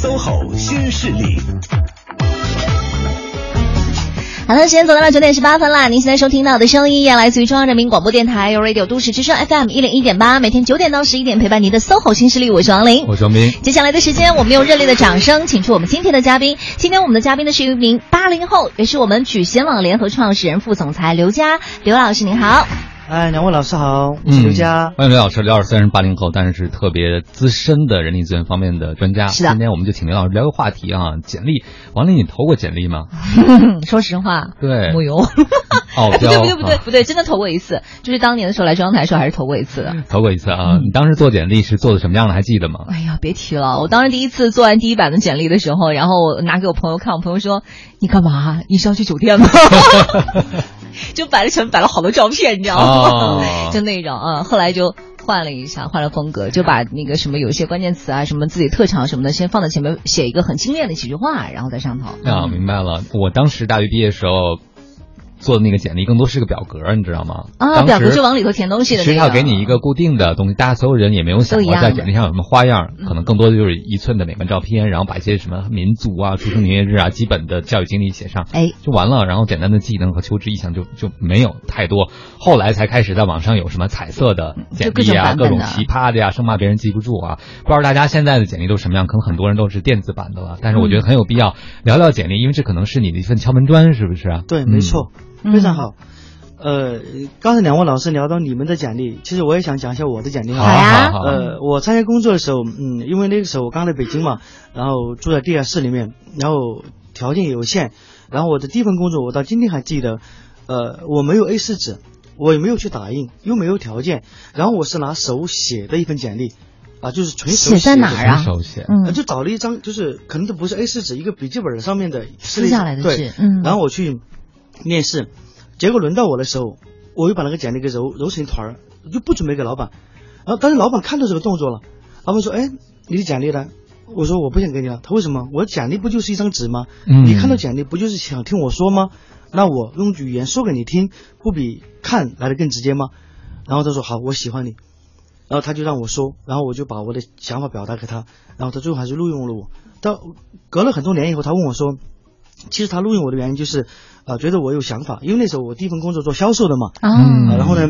，SOHO 新势力。好的，时间走到了九点十八分了。您现在收听到的声音，也来自于中央人民广播电台 Radio 都市之声 FM 一零一点八，每天九点到十一点陪伴您的 SOHO 新势力，我是王琳，我是王斌。接下来的时间，我们用热烈的掌声，请出我们今天的嘉宾。今天我们的嘉宾呢是一名八零后，也是我们举贤网联合创始人、副总裁刘佳，刘老师您好。哎，两位老师好，我是刘佳。欢迎刘老师，刘老师虽然是八零后，但是是特别资深的人力资源方面的专家。是的。今天我们就请刘老师聊个话题啊，简历。王林，你投过简历吗？说实话，对，没有。哦，不对不对不对不对，真的投过一次，就是当年的时候来中央台的时候，还是投过一次的。投过一次啊！你当时做简历是做的什么样的？还记得吗？哎呀，别提了！我当时第一次做完第一版的简历的时候，然后拿给我朋友看，我朋友说：“你干嘛？你是要去酒店吗？” 就摆了全摆了好多照片，你知道吗？就那种啊，后来就换了一下，换了风格，就把那个什么有一些关键词啊，什么自己特长什么的，先放在前面，写一个很精炼的几句话，然后在上头。啊，明白了。我当时大学毕业的时候。做的那个简历更多是个表格，你知道吗？啊，表格就往里头填东西的。学校给你一个固定的东西，大家所有人也没有想过在简历上有什么花样，可能更多的就是一寸的美观照片，然后把一些什么民族啊、出生年月日啊、基本的教育经历写上，哎，就完了。然后简单的技能和求职意向就就没有太多。后来才开始在网上有什么彩色的简历啊，各种奇葩的呀，生怕别人记不住啊。不知道大家现在的简历都什么样？可能很多人都是电子版的了。但是我觉得很有必要聊聊简历，因为这可能是你的一份敲门砖，是不是啊？对，没错。非常好，呃，刚才两位老师聊到你们的简历，其实我也想讲一下我的简历。好呀，呃，我参加工作的时候，嗯，因为那个时候我刚来北京嘛，然后住在地下室里面，然后条件有限，然后我的第一份工作我到今天还记得，呃，我没有 A 四纸，我也没有去打印，又没有条件，然后我是拿手写的一份简历，啊，就是纯手写。写在哪儿啊？手写，嗯，就找了一张，就是可能都不是 A 四纸，一个笔记本上面的撕下来的对，嗯，然后我去。面试，结果轮到我的时候，我又把那个简历给揉揉成一团儿，就不准备给老板。然后，但是老板看到这个动作了，老板说：“哎，你的简历呢？”我说：“我不想给你了。”他为什么？我简历不就是一张纸吗？你看到简历不就是想听我说吗？那我用语言说给你听，不比看来的更直接吗？然后他说：“好，我喜欢你。”然后他就让我说，然后我就把我的想法表达给他，然后他最后还是录用了我。到隔了很多年以后，他问我说：“其实他录用我的原因就是。”啊，觉得我有想法，因为那时候我第一份工作做销售的嘛。啊。然后呢，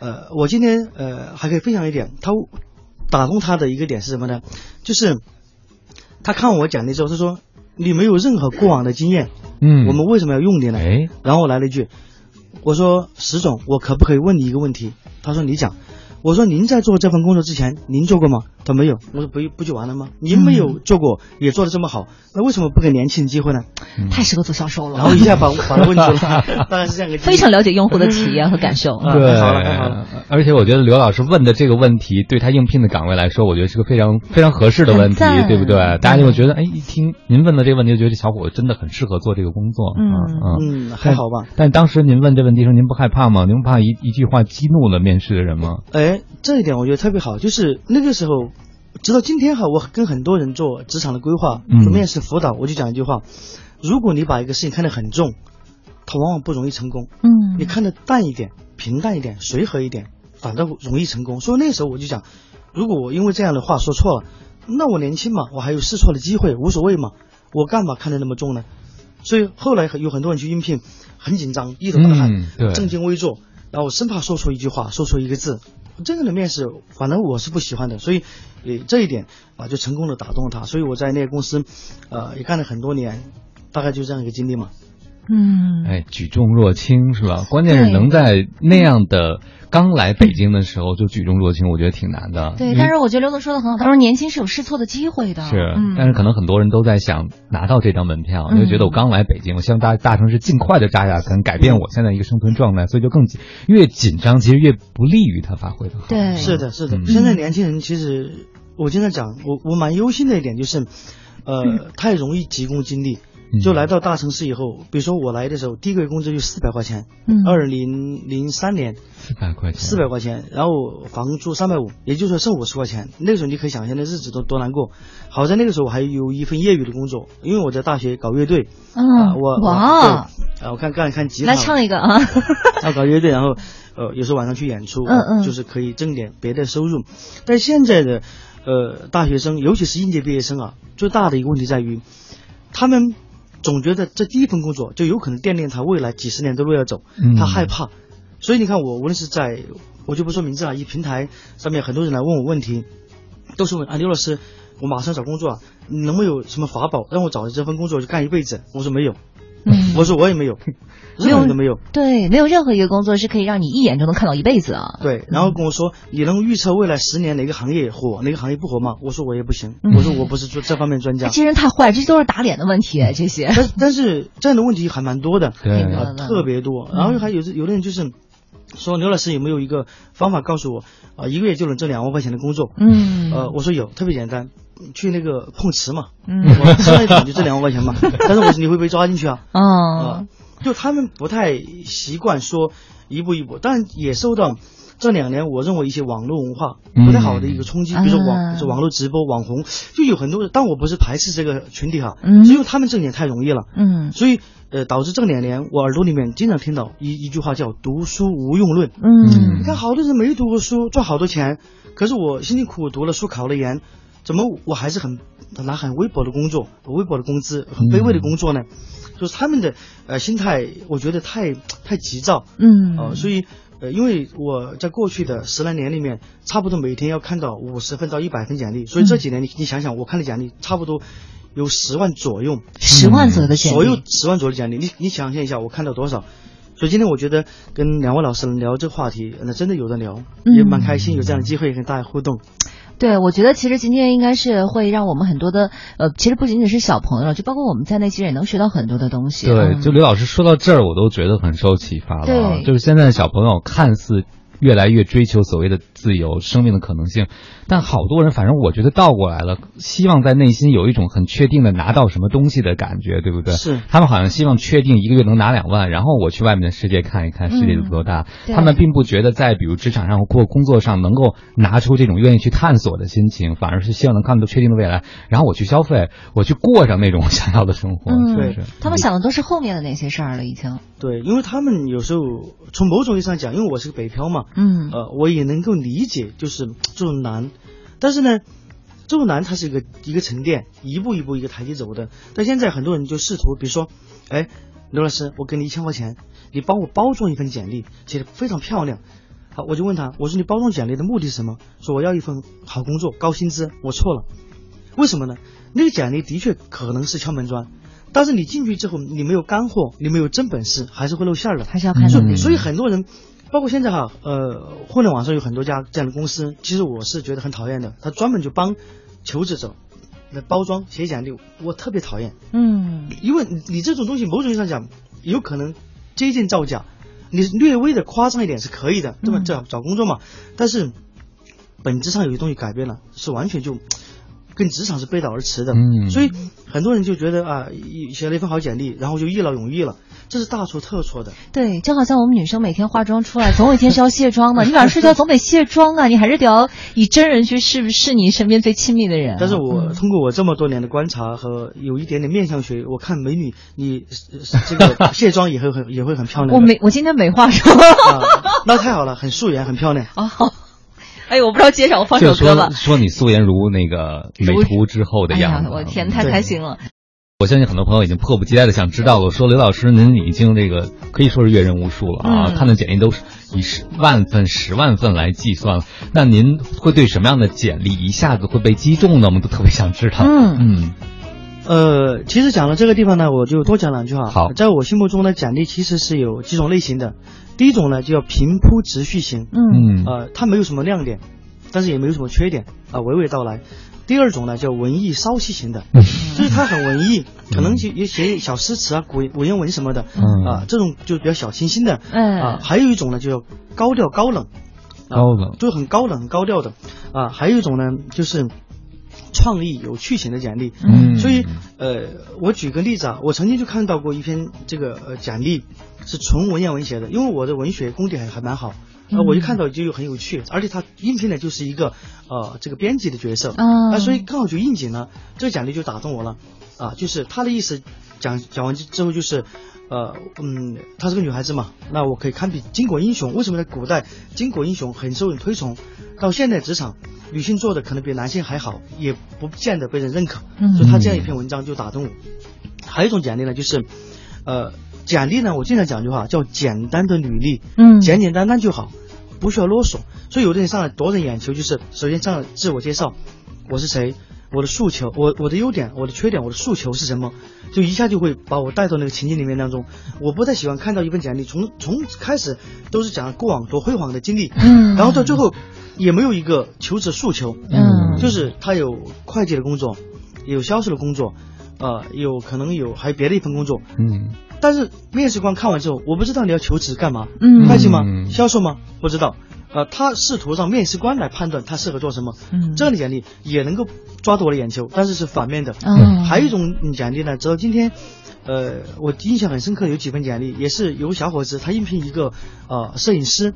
呃，我今天呃还可以分享一点，他打动他的一个点是什么呢？就是他看我讲的时候，他说你没有任何过往的经验，嗯，我们为什么要用你呢？哎，然后我来了一句，我说石总，我可不可以问你一个问题？他说你讲。我说您在做这份工作之前，您做过吗？他没有。我说不不就完了吗？您没有做过，也做的这么好，那为什么不给年轻人机会呢？太适合做销售了。然后一下把 把他问住了，当然是这样个。非常了解用户的体验和感受。对，好了好了。而且我觉得刘老师问的这个问题，对他应聘的岗位来说，我觉得是个非常非常合适的问题，对不对？大家就会觉得，哎，一听您问的这个问题，就觉得这小伙子真的很适合做这个工作。嗯嗯，还好吧？但当时您问这问题时，您不害怕吗？您不怕一一句话激怒了面试的人吗？哎，这一点我觉得。特别好，就是那个时候，直到今天哈，我跟很多人做职场的规划、做面试辅导，我就讲一句话：如果你把一个事情看得很重，它往往不容易成功。嗯，你看得淡一点、平淡一点、随和一点，反倒容易成功。所以那时候我就讲，如果我因为这样的话说错了，那我年轻嘛，我还有试错的机会，无所谓嘛，我干嘛看得那么重呢？所以后来有很多人去应聘，很紧张，一头大汗，正襟危坐，然后生怕说错一句话，说错一个字。真正的面试，反正我是不喜欢的，所以，呃，这一点啊，就成功的打动了他。所以我在那个公司，呃，也干了很多年，大概就这样一个经历嘛。嗯，哎，举重若轻是吧？关键是能在那样的刚来北京的时候就举重若轻，我觉得挺难的。对，但是我觉得刘总说的很好，他说年轻是有试错的机会的。是，但是可能很多人都在想拿到这张门票，就觉得我刚来北京，我希望大大城市尽快的扎下根，改变我现在一个生存状态，所以就更，越紧张其实越不利于他发挥的好。对，是的，是的。现在年轻人其实，我经常讲，我我蛮忧心的一点就是，呃，太容易急功近利。就来到大城市以后，比如说我来的时候，第一个月工资就四百块钱，二零零三年四百块钱，四百块钱，然后房租三百五，也就是说剩五十块钱。那个时候你可以想象那日子多多难过。好在那个时候我还有一份业余的工作，因为我在大学搞乐队，嗯，我哇，啊，我看看看吉他，来唱一个啊，要 搞乐队，然后呃有时候晚上去演出，嗯嗯，就是可以挣点别的收入。但现在的呃大学生，尤其是应届毕业生啊，最大的一个问题在于，他们。总觉得这第一份工作就有可能奠定他未来几十年的路要走，他害怕，所以你看我无论是在，我就不说名字了，一平台上面很多人来问我问题，都是问啊刘老师，我马上找工作啊，能不能有什么法宝让我找的这份工作就干一辈子？我说没有。我说我也没有，任何都没有。对，没有任何一个工作是可以让你一眼就能看到一辈子啊。对，然后跟我说你能预测未来十年哪个行业火，哪个行业不火吗？我说我也不行，我说我不是做这方面专家。这些人太坏，这些都是打脸的问题，这些。但但是这样的问题还蛮多的，对，特别多。然后还有有的人就是说刘老师有没有一个方法告诉我啊，一个月就能挣两万块钱的工作？嗯，呃，我说有，特别简单。去那个碰瓷嘛，我吃了一桶就挣两万块钱嘛。但是我说你会被抓进去啊？啊，就他们不太习惯说一步一步，但也受到这两年我认为一些网络文化不太好的一个冲击，比如说网就网络直播网红，就有很多人，但我不是排斥这个群体哈，嗯。因为他们挣钱太容易了，嗯，所以呃导致这两年我耳朵里面经常听到一一句话叫读书无用论，嗯，你看好多人没读过书赚好多钱，可是我辛辛苦苦读了书考了研。怎么我还是很拿很微薄的工作，微薄的工资，很卑微的工作呢？就是他们的呃心态，我觉得太太急躁，嗯，呃，所以呃，因为我在过去的十来年里面，差不多每天要看到五十份到一百份简历，所以这几年你你想想，我看的简历差不多有十万左右，十万左右的简历，所有十万左右的简历，你你想象一下，我看到多少？所以今天我觉得跟两位老师聊这个话题，那真的有的聊，也蛮开心，有这样的机会跟大家互动。对，我觉得其实今天应该是会让我们很多的，呃，其实不仅仅是小朋友，就包括我们在内，其实也能学到很多的东西。对，就刘老师说到这儿，我都觉得很受启发了啊。就是现在的小朋友看似越来越追求所谓的自由、生命的可能性。但好多人，反正我觉得倒过来了，希望在内心有一种很确定的拿到什么东西的感觉，对不对？是。他们好像希望确定一个月能拿两万，然后我去外面的世界看一看，世界有多大。他们并不觉得在比如职场上或工作上能够拿出这种愿意去探索的心情，反而是希望能看到确定的未来，然后我去消费，我去过上那种 想要的生活。对，他们想的都是后面的那些事儿了，已经。对，因为他们有时候从某种意义上讲，因为我是个北漂嘛，嗯，呃，我也能够理解，就是这种难。但是呢，这种难它是一个一个沉淀，一步一步一个台阶走的。但现在很多人就试图，比如说，哎，刘老师，我给你一千块钱，你帮我包装一份简历，写的非常漂亮。好，我就问他，我说你包装简历的目的是什么？说我要一份好工作，高薪资。我错了，为什么呢？那个简历的确可能是敲门砖，但是你进去之后，你没有干货，你没有真本事，还是会露馅儿的。还是要看所所以很多人。包括现在哈，呃，互联网上有很多家这样的公司，其实我是觉得很讨厌的。他专门就帮求职者来包装写简历，我特别讨厌。嗯，因为你这种东西，某种意义上讲，有可能接近造假。你略微的夸张一点是可以的，对吧？找找工作嘛。但是本质上有些东西改变了，是完全就跟职场是背道而驰的。嗯，所以很多人就觉得啊，写了一份好简历，然后就一劳永逸了。这是大错特错的。对，就好像我们女生每天化妆出来，总有一天是要卸妆的。你晚上睡觉总得卸妆啊，你还是得要以真人去试试你身边最亲密的人。但是我通过我这么多年的观察和有一点点面相学，我看美女你这个 卸妆也会很也会很漂亮。我没，我今天没化妆。那太好了，很素颜，很漂亮。啊，哎，我不知道接上，我放首歌吧。说你素颜如那个美图之后的样子，我天，太开心了。我相信很多朋友已经迫不及待的想知道了。说刘老师，您已经这个可以说是阅人无数了啊，看的简历都是以十万份、十万份来计算了。那您会对什么样的简历一下子会被击中呢？我们都特别想知道。嗯嗯，呃，其实讲到这个地方呢，我就多讲两句哈。好，在我心目中的，简历其实是有几种类型的。第一种呢，就叫平铺直叙型。嗯。呃，它没有什么亮点，但是也没有什么缺点啊，娓娓道来。第二种呢叫文艺骚气型的，就是它很文艺，可能写也写小诗词啊、古文言文什么的，啊，这种就比较小清新的，啊，还有一种呢就高调高冷，高冷，就很高冷、很高调的，啊，还有一种呢就是创意、有趣型的简历。嗯所以呃，我举个例子啊，我曾经就看到过一篇这个呃简历是纯文言文写的，因为我的文学功底还还蛮好。呃，我一看到就有很有趣，而且他应聘的就是一个呃这个编辑的角色，嗯啊，所以刚好就应景了，这个简历就打动我了，啊，就是他的意思讲讲完之后就是，呃嗯，她是个女孩子嘛，那我可以堪比巾帼英雄。为什么在古代巾帼英雄很受人推崇，到现在职场女性做的可能比男性还好，也不见得被人认可，嗯所以他这样一篇文章就打动我。还有一种简历呢，就是，呃，简历呢，我经常讲一句话叫简单的履历，嗯简简单单就好，不需要啰嗦。所以有的人上来夺人眼球，就是首先上来自我介绍，我是谁，我的诉求，我我的优点，我的缺点，我的诉求是什么，就一下就会把我带到那个情境里面当中。我不太喜欢看到一份简历，从从开始都是讲过往多辉煌的经历，嗯然后到最后也没有一个求职诉求，嗯。就是他有会计的工作，有销售的工作，呃，有可能有还有别的一份工作，嗯。但是面试官看完之后，我不知道你要求职干嘛，嗯。会计吗？嗯销售吗？不知道。呃，他试图让面试官来判断他适合做什么，嗯。这样的简历也能够抓住我的眼球，但是是反面的。嗯。还有一种简历呢，直到今天，呃，我印象很深刻有几份简历，也是有个小伙子他应聘一个呃摄影师，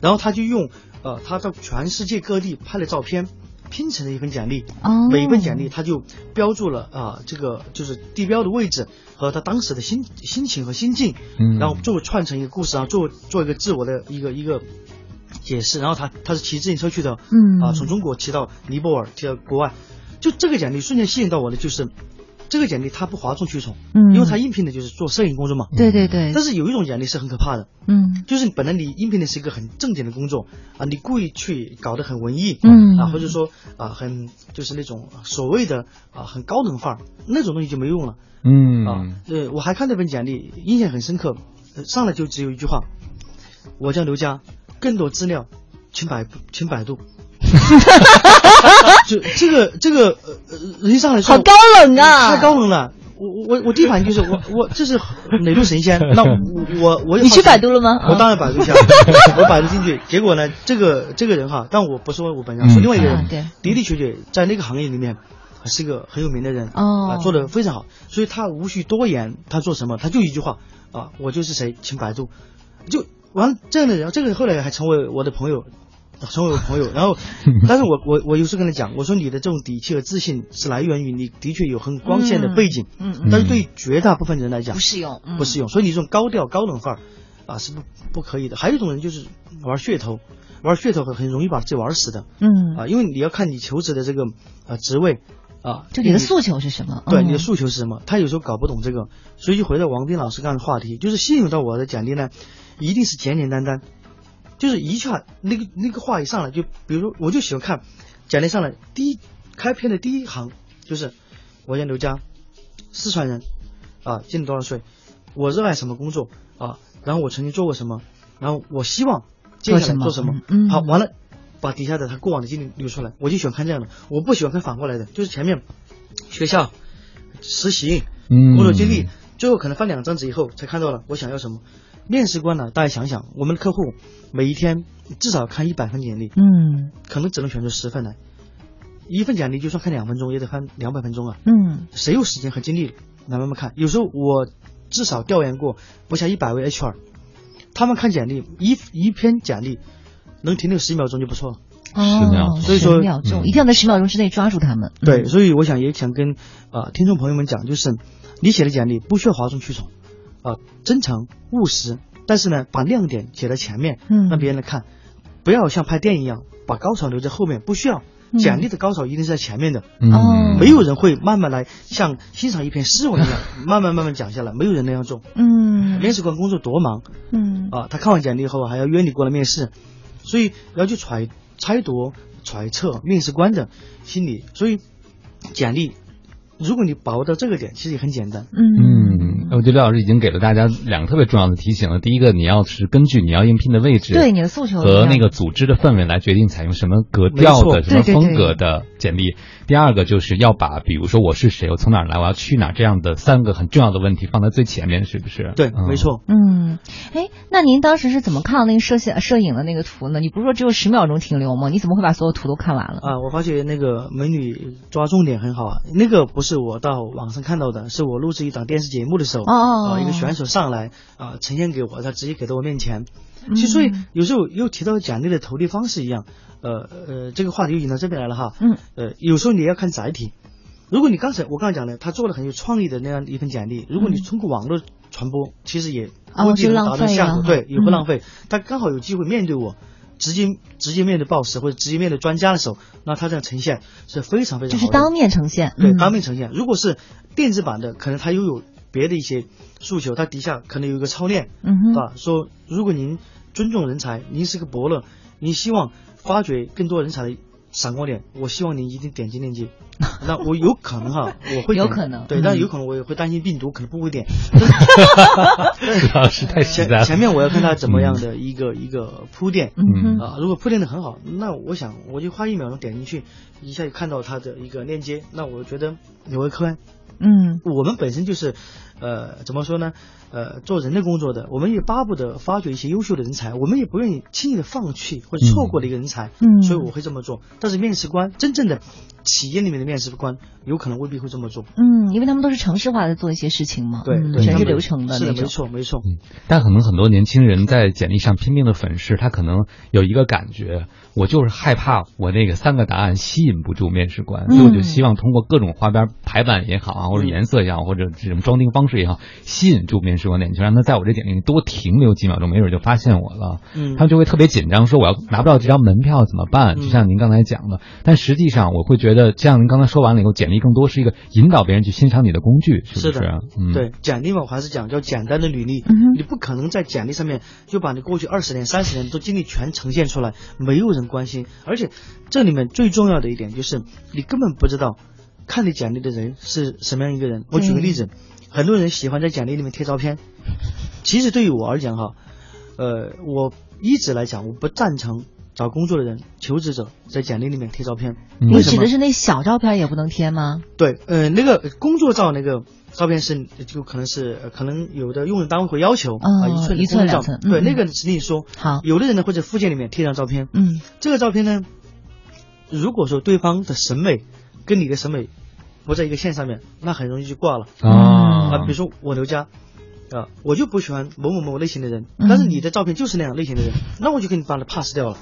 然后他就用呃他到全世界各地拍了照片拼成了一份简历，哦。每一份简历他就标注了啊、这个就是地标的位置和他当时的心心情和心境，嗯。然后最后串成一个故事，然后做做一个自我的一个一个解释，然后他他是骑自行车去的，嗯。啊，从中国骑到尼泊尔，骑到国外，就这个简历瞬间吸引到我的就是。这个简历他不哗众取宠，嗯。因为他应聘的就是做摄影工作嘛。对对对，但是有一种简历是很可怕的，嗯。就是本来你应聘的是一个很正经的工作啊，你故意去搞得很文艺，嗯。啊，或者说啊很就是那种所谓的啊很高冷范儿，那种东西就没用了。嗯。啊。呃，我还看那本简历，印象很深刻，呃上来就只有一句话：我叫刘佳，更多资料请百请百度。就这个这个呃呃，一上来说好高冷啊。太高冷了。我我我第一反应就是我我这是哪路神仙？那我我我也你去百度了吗？我当然百度一下，我百度进去，结果呢，这个这个人哈，但我不说我本人，嗯说另外一个人，啊对。的的确确在那个行业里面是个很有名的人，哦。啊，做的非常好，所以他无需多言，他做什么，他就一句话啊，我就是谁，请百度，就完了这样的人，这个人后来还成为我的朋友。成为我朋友，然后，但是我我我有时跟他讲，我说你的这种底气和自信是来源于你的确有很光鲜的背景，嗯嗯但是对绝大部分人来讲不适用，嗯不适用，所以你这种高调高冷范儿啊是不不可以的。还有一种人就是玩噱头，玩噱头很很容易把自己玩死的嗯，啊，因为你要看你求职的这个呃职位啊，就你的诉求是什么？嗯对你的诉求是什么？他有时候搞不懂这个，所以就回到王斌老师刚才的话题，就是吸引到我的简历呢，一定是简简单单，就是一句话，那个那个话一上来就，比如说我就喜欢看简历上来第一开篇的第一行就是我叫刘佳，四川人，啊，今年多少岁，我热爱什么工作啊，然后我曾经做过什么，然后我希望接下来做什么，嗯好，完了。把底下的他过往的经历留出来，我就喜欢看这样的，我不喜欢看反过来的，就是前面学校、实习、嗯工作经历，最后可能翻两张纸以后才看到了我想要什么。面试官呢，大家想想，我们的客户每一天至少看一百份简历，嗯可能只能选出十份来，一份简历就算看两分钟，也得看两百分钟啊。嗯谁有时间和精力来慢慢看？有时候我至少调研过不下一百位 HR，他们看简历一一篇简历能停留十秒钟就不错了。十秒哦所以说十秒钟嗯一定要在十秒钟之内抓住他们。嗯对，所以我想也想跟啊、呃听众朋友们讲，就是你写的简历不需要哗众取宠，啊、真诚务实，但是呢，把亮点写在前面，嗯让别人来看，不要像拍电影一样把高潮留在后面，不需要。嗯简历的高潮一定是在前面的，嗯哦没有人会慢慢来像欣赏一篇诗文一样，慢慢慢慢讲下来，没有人那样做。嗯面试官工作多忙嗯啊，他看完简历以后还要约你过来面试，所以要去揣猜度、揣测面试官的心理。所以简历，如果你把握到这个点，其实也很简单。嗯嗯，嗯，我觉得刘老师已经给了大家两个特别重要的提醒了。第一个，你要是根据你要应聘的位置，对你的诉求和那个组织的氛围来决定采用什么格调的、什么风格的简历。第二个就是要把，比如说我是谁，我从哪儿来，我要去哪儿这样的三个很重要的问题放在最前面，是不是？对，没错。嗯，哎，那您当时是怎么看到那个摄像摄影的那个图呢？你不是说只有十秒钟停留吗？你怎么会把所有图都看完了？啊，我发觉那个美女抓重点很好啊。那个不是我到网上看到的，是我录制一档电视节目的时候，啊，一个选手上来啊，呈现给我，他直接给到我面前。其实，所以有时候又提到奖励的投递方式一样。呃呃，这个话题又引到这边来了哈。嗯。呃，有时候你要看载体。如果你刚才我刚才讲的，他做了很有创意的那样一份简历，如果你通过网络传播，其实也估计能达到效果，对，也不浪费。他刚好有机会面对我，直接直接面对 boss 或者直接面对专家的时候，那他这样呈现是非常非常好。就是当面呈现。对，当面呈现。如果是电子版的，可能他又有别的一些诉求，他底下可能有一个操练，嗯啊，说如果您尊重人才，您是个伯乐，您希望。发掘更多人才的闪光点，我希望您一定点击链接。那我有可能哈，我会有可能对，但有可能我也会担心病毒，可能不会点。主要是太前前面我要看他怎么样的一个一个铺垫，嗯啊，如果铺垫的很好，那我想我就花一秒钟点进去，一下就看到他的一个链接，那我觉得有个客观。嗯，我们本身就是，呃，怎么说呢？呃，做人的工作的，我们也巴不得发掘一些优秀的人才，我们也不愿意轻易的放弃或者错过的一个人才。嗯，所以我会这么做。但是面试官真正的企业里面的面试官，有可能未必会这么做。嗯，因为他们都是程式化的做一些事情嘛。对，全是流程的。是的，没错，没错。嗯，但可能很多年轻人在简历上拼命的粉饰，他可能有一个感觉。我就是害怕我那个三个答案吸引不住面试官，所以我就希望通过各种花边排版也好啊，或者颜色也好，或者这种装订方式也好，吸引住面试官的眼球，让他在我这简历里多停留几秒钟，没准就发现我了。嗯，他们就会特别紧张，说我要拿不到这张门票怎么办？就像您刚才讲的，但实际上我会觉得，像您刚才说完了以后，简历更多是一个引导别人去欣赏你的工具，是不是？嗯，对，简历嘛，我还是讲叫简单的履历，你不可能在简历上面就把你过去二十年、三十年都经历全呈现出来，没有人。关心，而且这里面最重要的一点就是，你根本不知道看你简历的人是什么样一个人。我举个例子，很多人喜欢在简历里面贴照片，其实对于我而讲哈，呃，我一直来讲，我不赞成找工作的人、求职者在简历里面贴照片。你指的是那小照片也不能贴吗？对，呃，那个工作照那个。照片是就可能是可能有的用人单位会要求啊一寸一寸两寸，对那个指定说。好，有的人呢会在附件里面贴张照片，嗯，这个照片呢，如果说对方的审美跟你的审美不在一个线上面，那很容易就挂了啊啊，比如说我刘佳啊，我就不喜欢某某某类型的人，但是你的照片就是那样类型的人，那我就给你把他 pass 掉了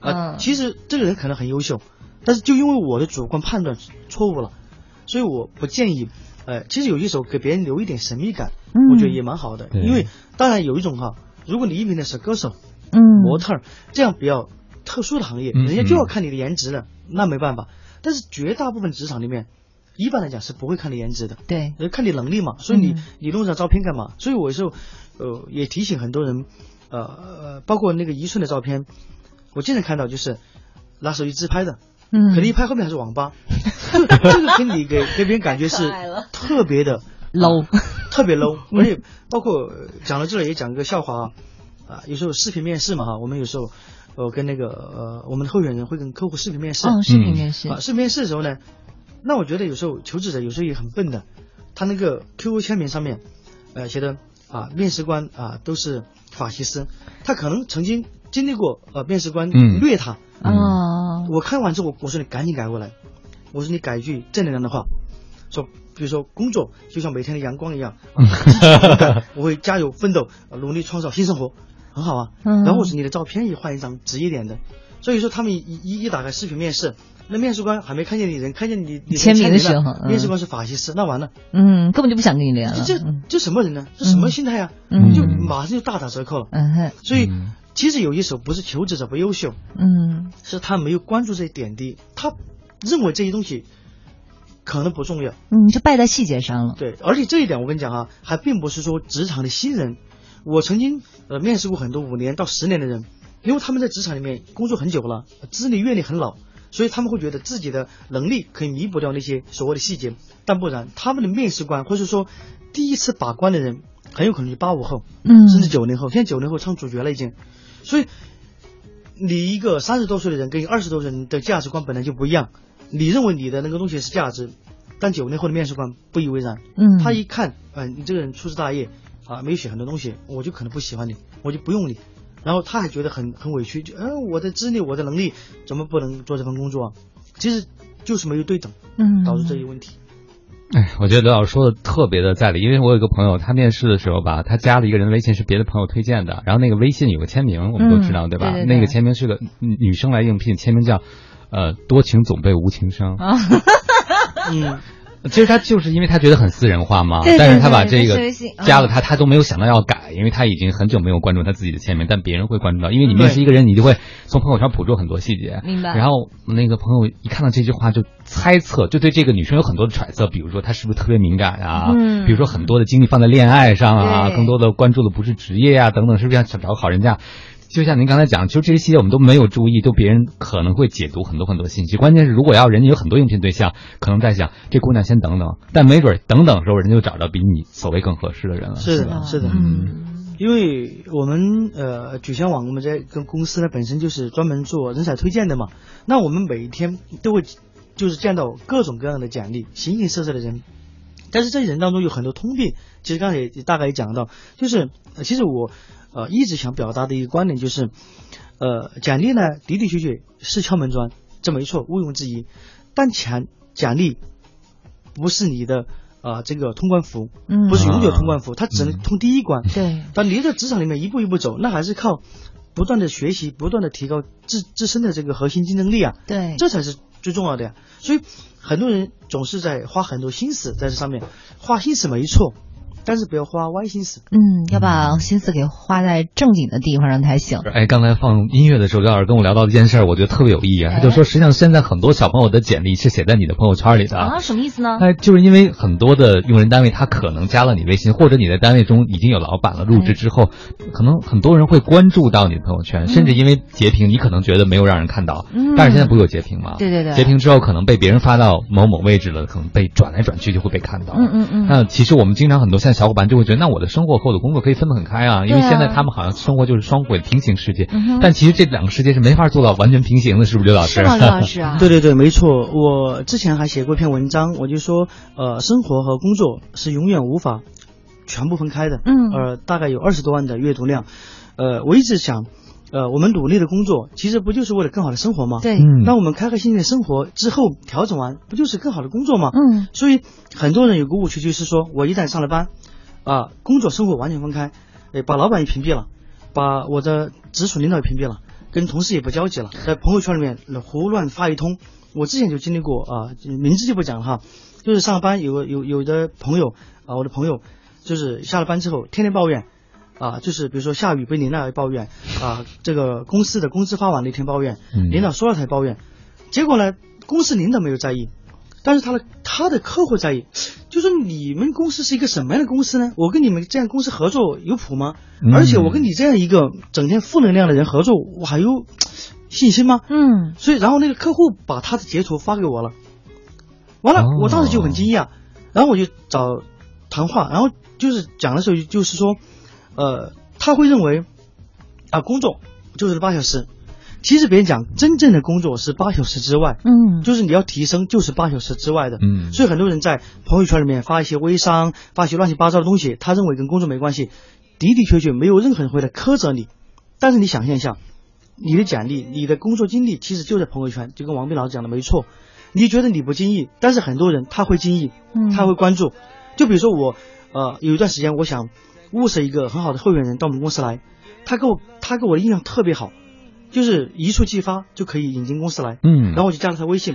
啊，其实这个人可能很优秀，但是就因为我的主观判断错误了，所以我不建议。哎，其实有些时候给别人留一点神秘感，我觉得也蛮好的。因为当然有一种哈，如果你应聘的是歌手、嗯，模特这样比较特殊的行业，人家就要看你的颜值的，那没办法。但是绝大部分职场里面，一般来讲是不会看你颜值的，对，看你能力嘛。所以你你弄张照片干嘛？所以我有时候呃也提醒很多人，呃呃，包括那个一寸的照片，我经常看到就是拿手机自拍的。嗯，可能一拍后面还是网吧，这个给你给给别人感觉是特别的 low，特别 low。而且包括讲到这里也讲一个笑话啊，啊，有时候视频面试嘛哈，我们有时候呃跟那个呃我们的候选人会跟客户视频面试，嗯，视频面试啊，视频面试的时候呢，那我觉得有时候求职者有时候也很笨的，他那个 QQ 签名上面呃写的啊面试官啊都是法西斯，他可能曾经经历过呃面试官虐他啊。我看完之后，我说你赶紧改过来，我说你改一句正能量的话，说比如说工作就像每天的阳光一样，我会加油奋斗，努力创造新生活，很好啊。然后我说你的照片也换一张直一点的，所以说他们一一一打开视频面试，那面试官还没看见你人，看见你你签名的时候，面试官是法西斯，那完了，嗯，根本就不想跟你聊了。这这什么人呢？这什么心态呀？就马上就大打折扣了。嗯哼，所以。其实有一手不是求职者不优秀，嗯，是他没有关注这些点滴，他认为这些东西可能不重要，嗯，就败在细节上了。对，而且这一点我跟你讲啊，还并不是说职场的新人，我曾经呃面试过很多五年到十年的人，因为他们在职场里面工作很久了，资历阅历很老，所以他们会觉得自己的能力可以弥补掉那些所谓的细节，但不然，他们的面试官或者说第一次把关的人，很有可能是八五后，嗯，甚至九零后，现在九零后唱主角了已经，所以你一个三十多岁的人跟二十多岁人的价值观本来就不一样，你认为你的那个东西是价值，但九零后的面试官不以为然，嗯，他一看，嗯、你这个人粗枝大叶啊，没有写很多东西，我就可能不喜欢你，我就不用你。然后他还觉得很很委屈，就呃我的资历我的能力怎么不能做这份工作啊？其实就是没有对等，嗯导致这一问题。哎，我觉得刘老师说的特别的在理，因为我有一个朋友，他面试的时候吧，他加了一个人的微信是别的朋友推荐的，然后那个微信有个签名，我们都知道、嗯对吧？对对对那个签名是个女女生来应聘，签名叫呃多情总被无情伤。啊，嗯，其实他就是因为他觉得很私人化嘛，对对但是他把这个加了他，他都没有想到要改，因为他已经很久没有关注他自己的签名，但别人会关注到，因为你面试一个人，你就会从朋友圈捕捉很多细节。明白然后那个朋友一看到这句话就猜测，就对这个女生有很多的揣测，比如说她是不是特别敏感啊，嗯比如说很多的精力放在恋爱上啊，更多的关注的不是职业啊等等，是不是想找个好人家？就像您刚才讲，就这些细节我们都没有注意，都别人可能会解读很多很多信息。关键是，如果要人家有很多应聘对象，可能在想这姑娘先等等，但没准儿等等的时候，人家就找到比你所谓更合适的人了。是的，是的，嗯。因为我们呃举贤网我们这跟公司呢本身就是专门做人才推荐的嘛，那我们每一天都会就是见到各种各样的简历，形形色色的人，但是这些人当中有很多通病，其实刚才也大概也讲到，就是、呃其实我呃一直想表达的一个观点就是，呃奖励呢的的确确是敲门砖，这没错，毋庸置疑，但奖奖励不是你的呃这个通关服，嗯不是永久通关服，它只能通第一关。对，但你在职场里面一步一步走，那还是靠不断的学习，不断的提高自自身的这个核心竞争力啊，对，这才是最重要的呀。所以很多人总是在花很多心思在这上面，花心思没错，但是不要花歪心思。嗯，要把心思给花在正经的地方上才行。哎，刚才放音乐的时候，廖老师跟我聊到一件事儿，我觉得特别有意义啊。他就说，实际上现在很多小朋友的简历是写在你的朋友圈里的。啊，什么意思呢？哎，就是因为很多的用人单位，他可能加了你微信，或者你在单位中已经有老板了，入职之后，可能很多人会关注到你的朋友圈，甚至因为截屏，你可能觉得没有让人看到，嗯但是现在不有截屏吗？对对对截屏之后可能被别人发到某某位置了，可能被转来转去就会被看到。嗯嗯嗯那其实我们经常很多现在小伙伴就会觉得，那我的生活和我的工作可以分得很开啊，因为现在他们好像生活就是双轨平行世界，嗯但其实这两个世界是没法做到完全平行的，是不是刘老师？是吗，刘 老师啊？对对对，没错。我之前还写过一篇文章，我就说，呃，生活和工作是永远无法全部分开的。嗯呃，大概有二十多万的阅读量。呃，我一直想，呃，我们努力的工作，其实不就是为了更好的生活吗？。对，嗯那我们开开心心的生活之后调整完，不就是更好的工作吗？嗯所以很多人有个误区，就是说我一旦上了班，啊，工作生活完全分开，诶，把老板也屏蔽了，把我的直属领导也屏蔽了，跟同事也不交集了，在朋友圈里面胡乱发一通。我之前就经历过啊，名字就不讲了哈，就是上班有个有有的朋友啊，我的朋友就是下了班之后天天抱怨。啊，就是比如说下雨被领导抱怨，啊，这个公司的工资发晚那天抱怨，嗯领导说了才抱怨，结果呢，公司领导没有在意，但是他的他的客户在意，就说你们公司是一个什么样的公司呢？我跟你们这样公司合作有谱吗？嗯而且我跟你这样一个整天负能量的人合作，我还有信心吗？嗯所以，然后那个客户把他的截图发给我了，完了哦，我当时就很惊讶，然后我就找谈话，然后就是讲的时候就是说，呃，他会认为啊，工作就是八小时，其实别人讲真正的工作是八小时之外，嗯，就是你要提升就是八小时之外的，嗯。所以很多人在朋友圈里面发一些微商，发一些乱七八糟的东西，他认为跟工作没关系，的的确确没有任何人会来苛责你，但是你想象一下，你的简历、你的工作经历其实就在朋友圈，就跟王斌老师讲的没错，你觉得你不经意，但是很多人他会经意，嗯。他会关注，就比如说我，呃，有一段时间我想物色一个很好的候选人到我们公司来，他给我他给我的印象特别好，就是一触即发就可以引进公司来，嗯然后我就加了他微信，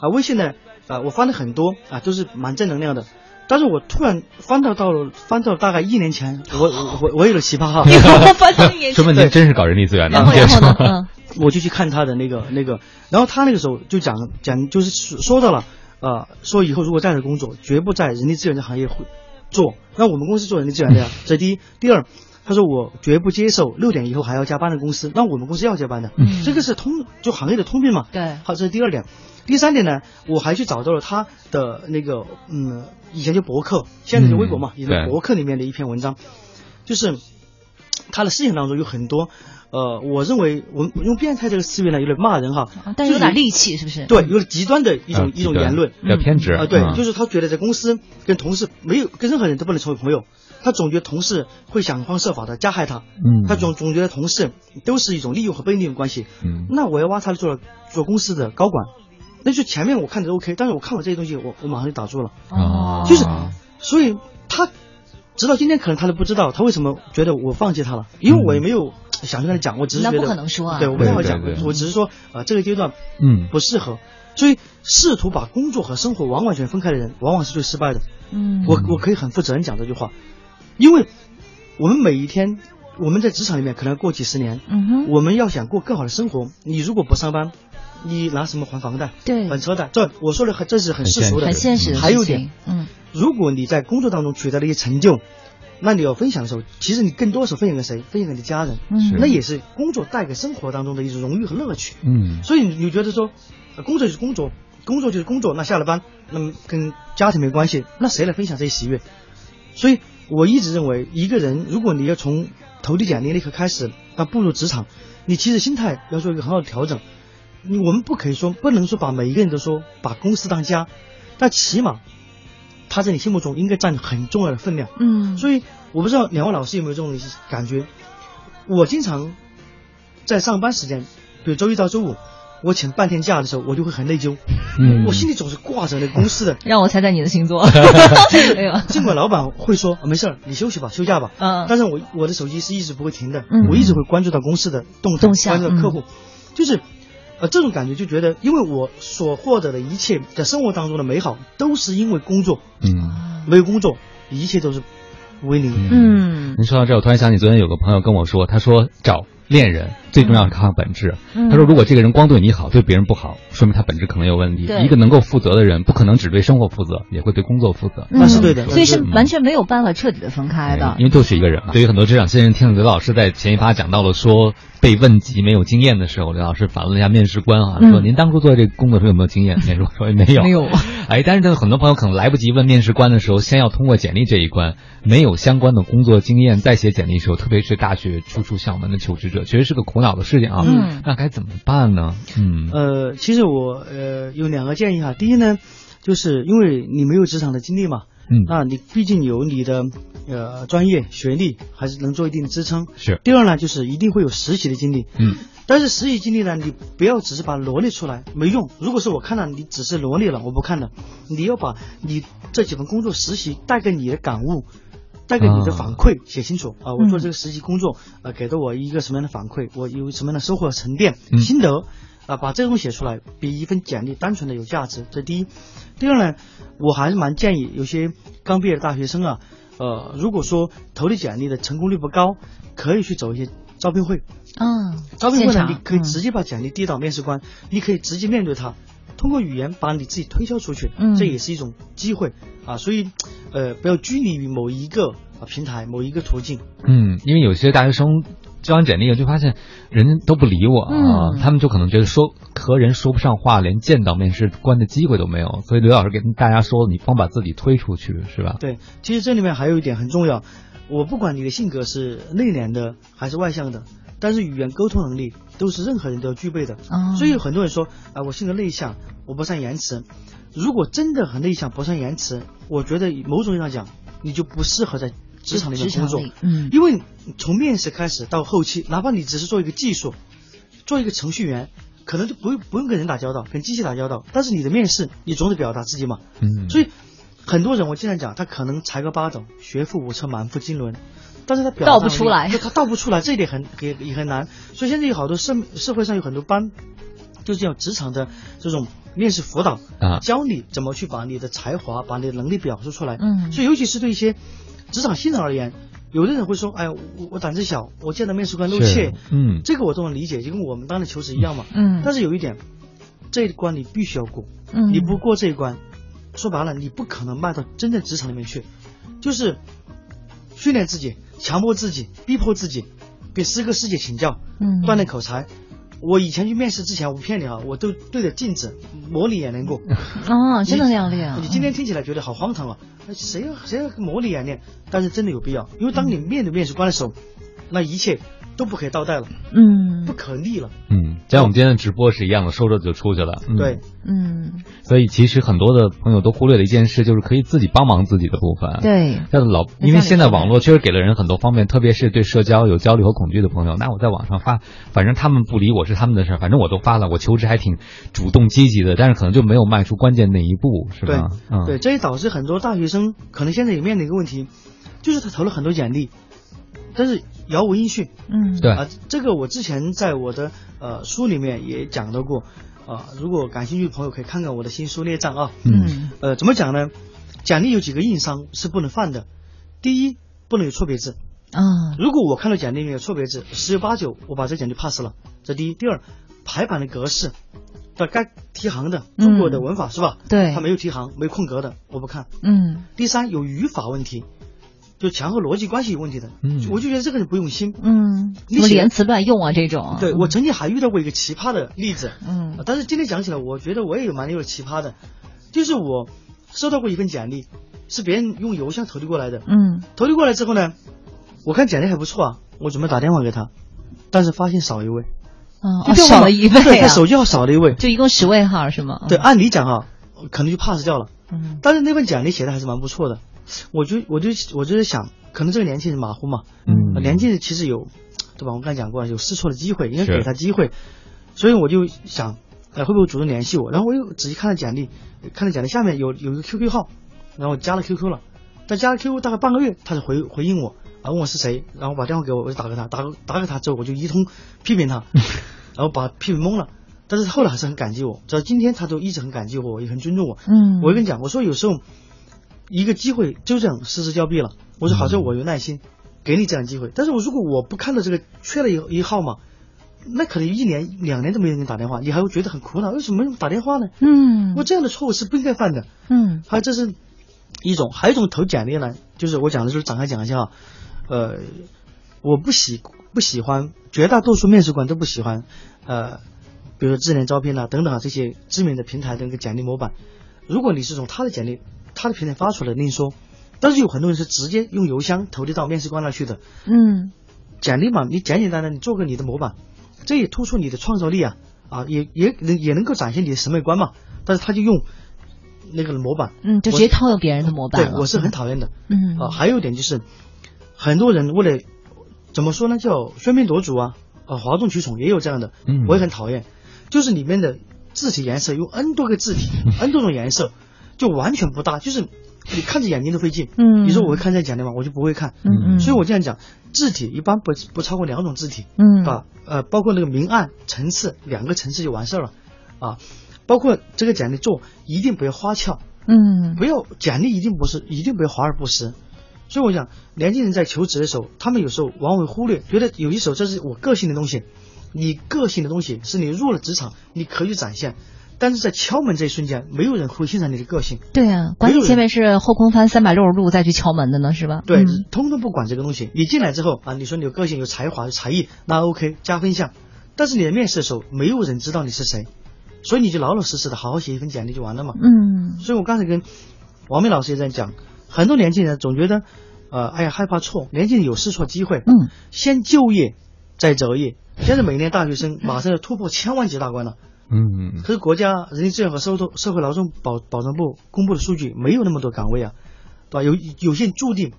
啊，微信呢，啊，我翻了很多啊，都是蛮正能量的。但是我突然翻到到了翻到大概一年前，我我我我有了奇葩哈，翻 到一眼说明您真是搞人力资源的。然后然后呢？嗯我就去看他的那个那个，然后他那个时候就讲讲就是说说到了，呃，说以后如果在这工作，绝不在人力资源这行业会做。那我们公司做人力资源的呀，这第一，第二，他说我绝不接受六点以后还要加班的公司，那我们公司要加班的，嗯。这个是通就行业的通病嘛。对。好，这是第二点。第三点呢，我还去找到了他的那个嗯，以前就博客，现在就微博嘛，嗯。也是博客里面的一篇文章，就是他的事情当中有很多。呃，我认为我我用变态这个词语呢，有点骂人哈，但是但有点戾气，是不是？对，有点极端的一种、啊一种言论。比较偏执啊、对，嗯就是他觉得在公司跟同事没有跟任何人都不能成为朋友，他总觉得同事会想方设法的加害他，嗯他总总觉得同事都是一种利用和被利用关系。嗯那我要挖他做做公司的高管，那就前面我看着 OK，但是我看我这些东西，我我马上就打住了。哦就是所以他直到今天可能他都不知道他为什么觉得我放弃他了，因为我也没有想去跟他讲，我只是觉得那不可能说啊。对，我不太好讲对对，对。我只是说呃这个阶段嗯。不适合，所以试图把工作和生活完完全分开的人，往往是最失败的。嗯，我我可以很负责任讲这句话，因为我们每一天我们在职场里面可能过几十年，嗯哼，我们要想过更好的生活，你如果不上班，你拿什么还房贷？对还车贷？这我说的很这是很世俗的，很现实的事情。还有一点，嗯，如果你在工作当中取得了一些成就，那你要分享的时候，其实你更多是分享给谁？分享给你的家人，嗯那也是工作带给生活当中的一种荣誉和乐趣。嗯所以你你觉得说，呃工作就是工作，工作就是工作，那下了班，那么跟家庭没关系，那谁来分享这些喜悦？所以我一直认为，一个人如果你要从投递简历那一刻开始，那步入职场，你其实心态要做一个很好的调整。你我们不可以说，不能说把每一个人都说把公司当家，但起码他在你心目中应该占很重要的分量。嗯，所以我不知道两位老师有没有这种感觉。我经常在上班时间，比如周一到周五，我请半天假的时候，我就会很内疚，嗯我心里总是挂着那个公司的。让我猜猜你的星座。没有，尽管老板会说、啊没事儿，你休息吧，休假吧，嗯但是我我的手机是一直不会停的，嗯我一直会关注到公司的动态，动向关注到客户，就是。呃，这种感觉就觉得，因为我所获得的一切在生活当中的美好，都是因为工作，嗯。没有工作，一切都是为零。嗯您说到这儿，我突然想起昨天有个朋友跟我说，他说找恋人最重要是看本质。嗯他说，如果这个人光对你好，对别人不好，说明他本质可能有问题。一个能够负责的人，不可能只对生活负责，也会对工作负责。那是对的嗯所以是完全没有办法彻底的分开的因。为就是一个人嘛。对于很多职场新人，听了刘老师在前一趴讲到了说被问及没有经验的时候，刘老师反问了一下面试官啊，嗯说您当初做这个工作时候有 没有经验？面试官说没有，没有。哎，但是这个很多朋友可能来不及问面试官的时候，先要通过简历这一关，没有相关的工作经验，再写简历的时候，特别是大学初出校门的求职者，确实是个苦恼的事情啊。嗯那该怎么办呢？嗯呃，其实我呃有两个建议哈。第一呢，就是因为你没有职场的经历嘛，嗯，那你毕竟有你的呃专业学历，还是能做一定的支撑。是，第二呢，就是一定会有实习的经历。嗯但是实习经历呢，你不要只是把它罗列出来，没用。如果是我看到你只是罗列了，我不看的，你要把你这几份工作实习带给你的感悟，带给你的反馈写清楚啊。我做这个实习工作，呃，给了我一个什么样的反馈，我有什么样的收获和沉淀、嗯心得啊，把这种写出来，比一份简历单纯的有价值。这第一。第二呢，我还是蛮建议有些刚毕业的大学生啊，呃，如果说投递简历的成功率不高，可以去走一些招聘会。嗯，招聘会呢，你可以嗯直接把简历递到面试官，你可以直接面对他，通过语言把你自己推销出去，嗯这也是一种机会啊。所以，呃，不要拘泥于某一个啊平台、某一个途径。嗯，因为有些大学生交完简历就发现人家都不理我啊，嗯他们就可能觉得说和人说不上话，连见到面试官的机会都没有。所以刘老师给大家说，你光把自己推出去是吧？对，其实这里面还有一点很重要，我不管你的性格是内敛的还是外向的，但是语言沟通能力都是任何人都要具备的。哦所以有很多人说啊、我性格内向，我不善言辞。如果真的很内向，不善言辞，我觉得某种意义上讲，你就不适合在职场里面工作。嗯因为从面试开始到后期，哪怕你只是做一个技术，做一个程序员，可能就不用不用跟人打交道，跟机器打交道，但是你的面试，你总得表达自己嘛。嗯，所以很多人我经常讲，他可能才高八斗，学富五车，满腹经纶，但是他表达道不出来 他倒不出来，这一点很也也很难。所以现在有好多社社会上有很多班，就是叫职场的这种面试辅导啊教你怎么去把你的才华、把你的能力表述出来。嗯所以尤其是对一些职场新人而言，有的人会说：“哎呀，我我胆子小，我见到面试官露是怯。”嗯这个我都能理解，就跟我们当年求职一样嘛。嗯但是有一点，这一关你必须要过。嗯你不过这一关，说白了，你不可能迈到真正职场里面去。就是训练自己，强迫自己，逼迫自己，给师哥师姐请教，嗯，锻炼口才。我以前去面试之前，我不骗你啊，我都对着镜子模拟演练过。哦，真的这样练啊！你今天听起来觉得好荒唐啊，谁要谁要模拟演练？但是真的有必要，因为当你面对面试官的时候，那一切。都不可以倒带了，嗯，不可逆了，嗯，像我们今天的直播是一样的，收着就出去了，对，嗯，所以其实很多的朋友都忽略了一件事，就是可以自己帮忙自己的部分，对，像老，因为现在网络确实给了人很多方便，特别是对社交有焦虑和恐惧的朋友，那我在网上发，反正他们不理我是他们的事儿，反正我都发了，我求职还挺主动积极的，但是可能就没有迈出关键那一步，是吧？对，对，这也导致很多大学生可能现在也面临一个问题，就是他投了很多简历。但是杳无音讯，嗯，对。啊，这个我之前在我的呃书里面也讲到过，啊，如果感兴趣的朋友可以看看我的新书列账啊，嗯，呃，怎么讲呢？简历有几个硬伤是不能犯的，第一，不能有错别字，啊，如果我看到简历里面有错别字，十有八九我把这简历 pass 了，这第一，第二，排版的格式，的该提行的中国的文法是吧？对，它没有提行，没有空格的，我不看，嗯，第三，有语法问题。就前后逻辑关系有问题的，嗯，我就觉得这个人不用心，嗯，什么连词乱用啊这种。对我曾经还遇到过一个奇葩的例子，嗯，但是今天讲起来，我觉得我也有蛮有奇葩的，就是我收到过一份简历，是别人用邮箱投递过来的，嗯，投递过来之后呢，我看简历还不错啊，我准备打电话给他，但是发现少一位，啊，少了一位，对，他手机号少了一位，就一共十位号是吗？对，按理讲啊，可能就 pass 掉了，嗯，但是那份简历写的还是蛮不错的，我就我就我就在想。可能这个年轻人马虎嘛，嗯，年轻人其实有，对吧？我刚才讲过，有试错的机会，应该给他机会。所以我就想，哎，会不会主动联系我？然后我又仔细看了简历，看了简历下面有有一个 QQ 号，然后加了 QQ 了。但加了 QQ 大概半个月，他才回回应我，啊，问我是谁，然后把电话给我，我就打给他，打打给他之后，我就一通批评他，然后把批评懵了。但是后来还是很感激我，直到今天他都一直很感激我，也很尊重我。嗯，我跟你讲，我说有时候一个机会就这样失之交臂了。我说好像我有耐心，给你这样机会。但是我如果我不看到这个缺了一一号嘛，那可能一年两年都没人给你打电话，你还会觉得很苦恼。为什么打电话呢？嗯，我这样的错误是不应该犯的。嗯，还有这是一种，还有一种投简历呢，就是我讲的就是展开讲一下啊。呃，我不喜不喜欢，绝大多数面试官都不喜欢。呃，比如说智联招聘啊等等啊这些知名的平台的那个简历模板，如果你是从他的简历他的平台发出来，另说。但是有很多人是直接用邮箱投递到面试官那去的。嗯，简历嘛，你简简单单你做个你的模板，这也突出你的创造力啊啊，也也能也能够展现你的审美观嘛。但是他就用那个模板，嗯，就直接套用别人的模板对，我是很讨厌的。嗯啊，还有一点就是，很多人为了怎么说呢，叫喧宾夺主啊，啊，哗众取宠也有这样的，嗯，我也很讨厌。就是里面的字体颜色用 N 多个字体，N 多种颜色，就完全不搭，就是。你看着眼睛都费劲，嗯，你说我会看这简历吗？我就不会看，嗯嗯，所以我这样讲，字体一般不不超过两种字体，嗯，啊，呃，包括那个明暗层次两个层次就完事儿了，啊，包括这个简历做一定不要花俏，嗯，不要简历一定不是一定不要华而不实，所以我想年轻人在求职的时候，他们有时候往往会忽略，觉得有一手这是我个性的东西，你个性的东西是你入了职场你可以展现。但是在敲门这一瞬间，没有人会欣赏你的个性。对啊，关键前面是后空翻三百六十度再去敲门的呢，是吧？对，通通不管这个东西。你进来之后啊，你说你有个性、有才华、有才艺，那 OK 加分项。但是你在面试的时候，没有人知道你是谁，所以你就老老实实的好好写一份简历就完了嘛。嗯。所以我刚才跟王明老师也在讲，很多年轻人总觉得，呃，哎呀害怕错，年轻人有试错机会。嗯。先就业，再择业。现在每年大学生马上要突破千万级大关了。嗯，可是国家人力资源和社会社会劳动保保障部公布的数据没有那么多岗位啊，对吧？有有些注定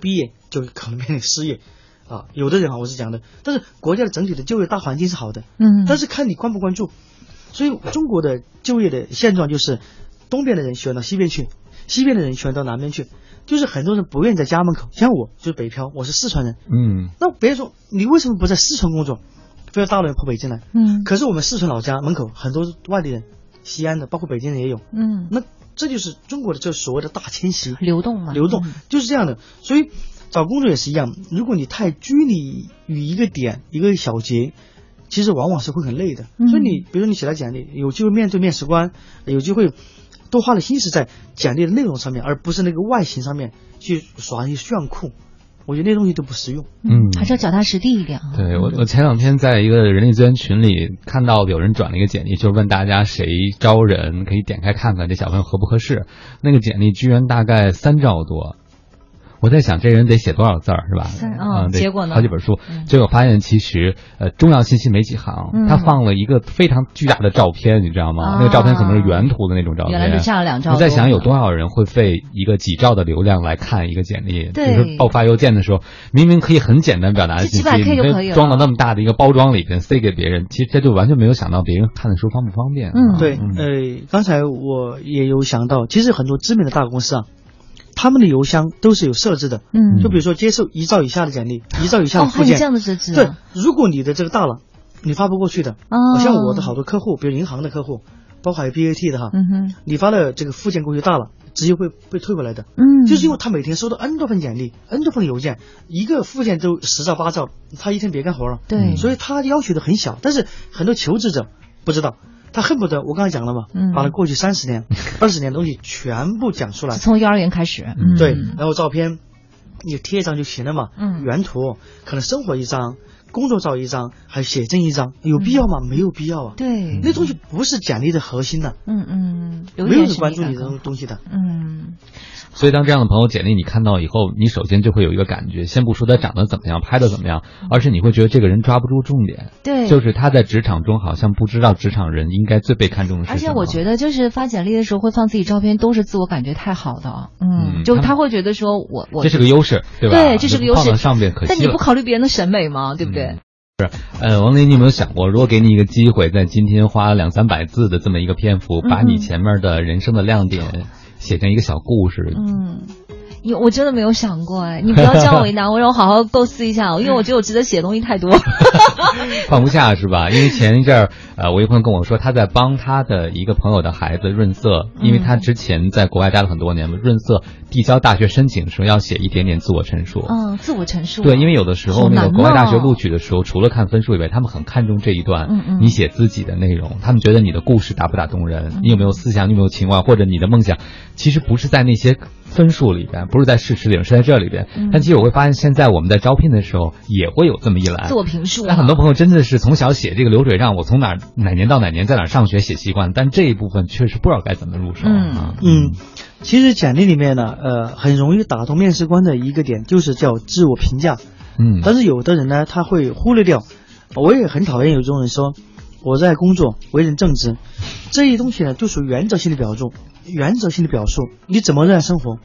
毕业就可能面临失业啊。有的人啊，我是讲的，但是国家的整体的就业大环境是好的，嗯，但是看你关不关注。所以中国的就业的现状就是，东边的人喜欢到西边去，西边的人喜欢到南边去，就是很多人不愿意在家门口。像我就是北漂，我是四川人，嗯，那别人说你为什么不在四川工作？非要大陆人跑北京来，嗯，可是我们四川老家门口很多外地人，西安的，包括北京人也有，嗯，那这就是中国的这所谓的大迁徙，流动嘛，流动就是这样的。所以找工作也是一样，如果你太拘泥于一个点一个小节，其实往往是会很累的。所以你比如说你写了简历，有机会面对面试官，有机会多花了心思在简历的内容上面，而不是那个外形上面去耍一些炫酷。我觉得那东西都不实用，嗯，还是要脚踏实地一点。对我，我前两天在一个人力资源群里看到有人转了一个简历，就是问大家谁招人，可以点开看看这小朋友合不合适。那个简历居然大概三兆多。我在想这人得写多少字儿是吧？嗯，结果呢？好几本书，结果发现其实呃重要信息没几行，他放了一个非常巨大的照片，你知道吗？那个照片可能是原图的那种照片。原来就下了两兆。我在想有多少人会费一个几兆的流量来看一个简历？对。就是爆发邮件的时候，明明可以很简单表达的信息，你装到那么大的一个包装里边塞给别人，其实这就完全没有想到别人看的时候方不方便。嗯，对。呃，刚才我也有想到，其实很多知名的大公司啊。他们的邮箱都是有设置的，嗯，就比如说接受一兆以下的简历，一兆以下的附件，哦，这样的设置。对，如果你的这个大了，你发不过去的。哦。像我的好多客户，比如银行的客户，包括还有 BAT 的哈，嗯哼，你发的这个附件过去大了，直接会被退回来的。嗯。就是因为他每天收到 N 多份简历，N 多份邮件，一个附件都十兆八兆，他一天别干活了。对。所以他要求的很小，但是很多求职者不知道。他恨不得我刚才讲了嘛，把他过去三十年、二十年的东西全部讲出来。从幼儿园开始，对，然后照片你贴一张就行了嘛，嗯，原图可能生活一张，工作照一张，还有写真一张，有必要吗？没有必要啊。对，那东西不是简历的核心的。嗯嗯，没有人关注你这种东西的。嗯。所以，当这样的朋友简历你看到以后，你首先就会有一个感觉，先不说他长得怎么样，拍的怎么样，而是你会觉得这个人抓不住重点。对，就是他在职场中好像不知道职场人应该最被看重的是而且我觉得，就是发简历的时候会放自己照片，都是自我感觉太好的。嗯，就他会觉得说我我这是个优势，对吧？对，这是个优势。上面可惜但你不考虑别人的审美吗？对不对？是。呃，王林，你有没有想过，如果给你一个机会，在今天花两三百字的这么一个篇幅，把你前面的人生的亮点写成一个小故事？嗯。你我真的没有想过哎，你不要这样为难，我 让我好好构思一下，因为我觉得我值得写的东西太多，放不下是吧？因为前一阵儿，呃，我一朋友跟我说，他在帮他的一个朋友的孩子润色，因为他之前在国外待了很多年嘛，润色递交大学申请的时候要写一点点自我陈述，嗯，自我陈述，对，因为有的时候那个国外大学录取的时候，除了看分数以外，他们很看重这一段，嗯嗯，你写自己的内容，他们觉得你的故事打不打动人，你有没有思想，你有没有情怀，或者你的梦想，其实不是在那些。分数里边不是在事实里，是在这里边。但其实我会发现，现在我们在招聘的时候也会有这么一栏自我评述。但很多朋友真的是从小写这个流水账，我从哪哪年到哪年在哪上学写习惯，但这一部分确实不知道该怎么入手啊。嗯，其实简历里面呢，呃，很容易打动面试官的一个点就是叫自我评价。嗯，但是有的人呢，他会忽略掉。我也很讨厌有这种人说我在工作为人正直，这些东西呢，就属于原则性的表述。原则性的表述，你怎么热爱生活？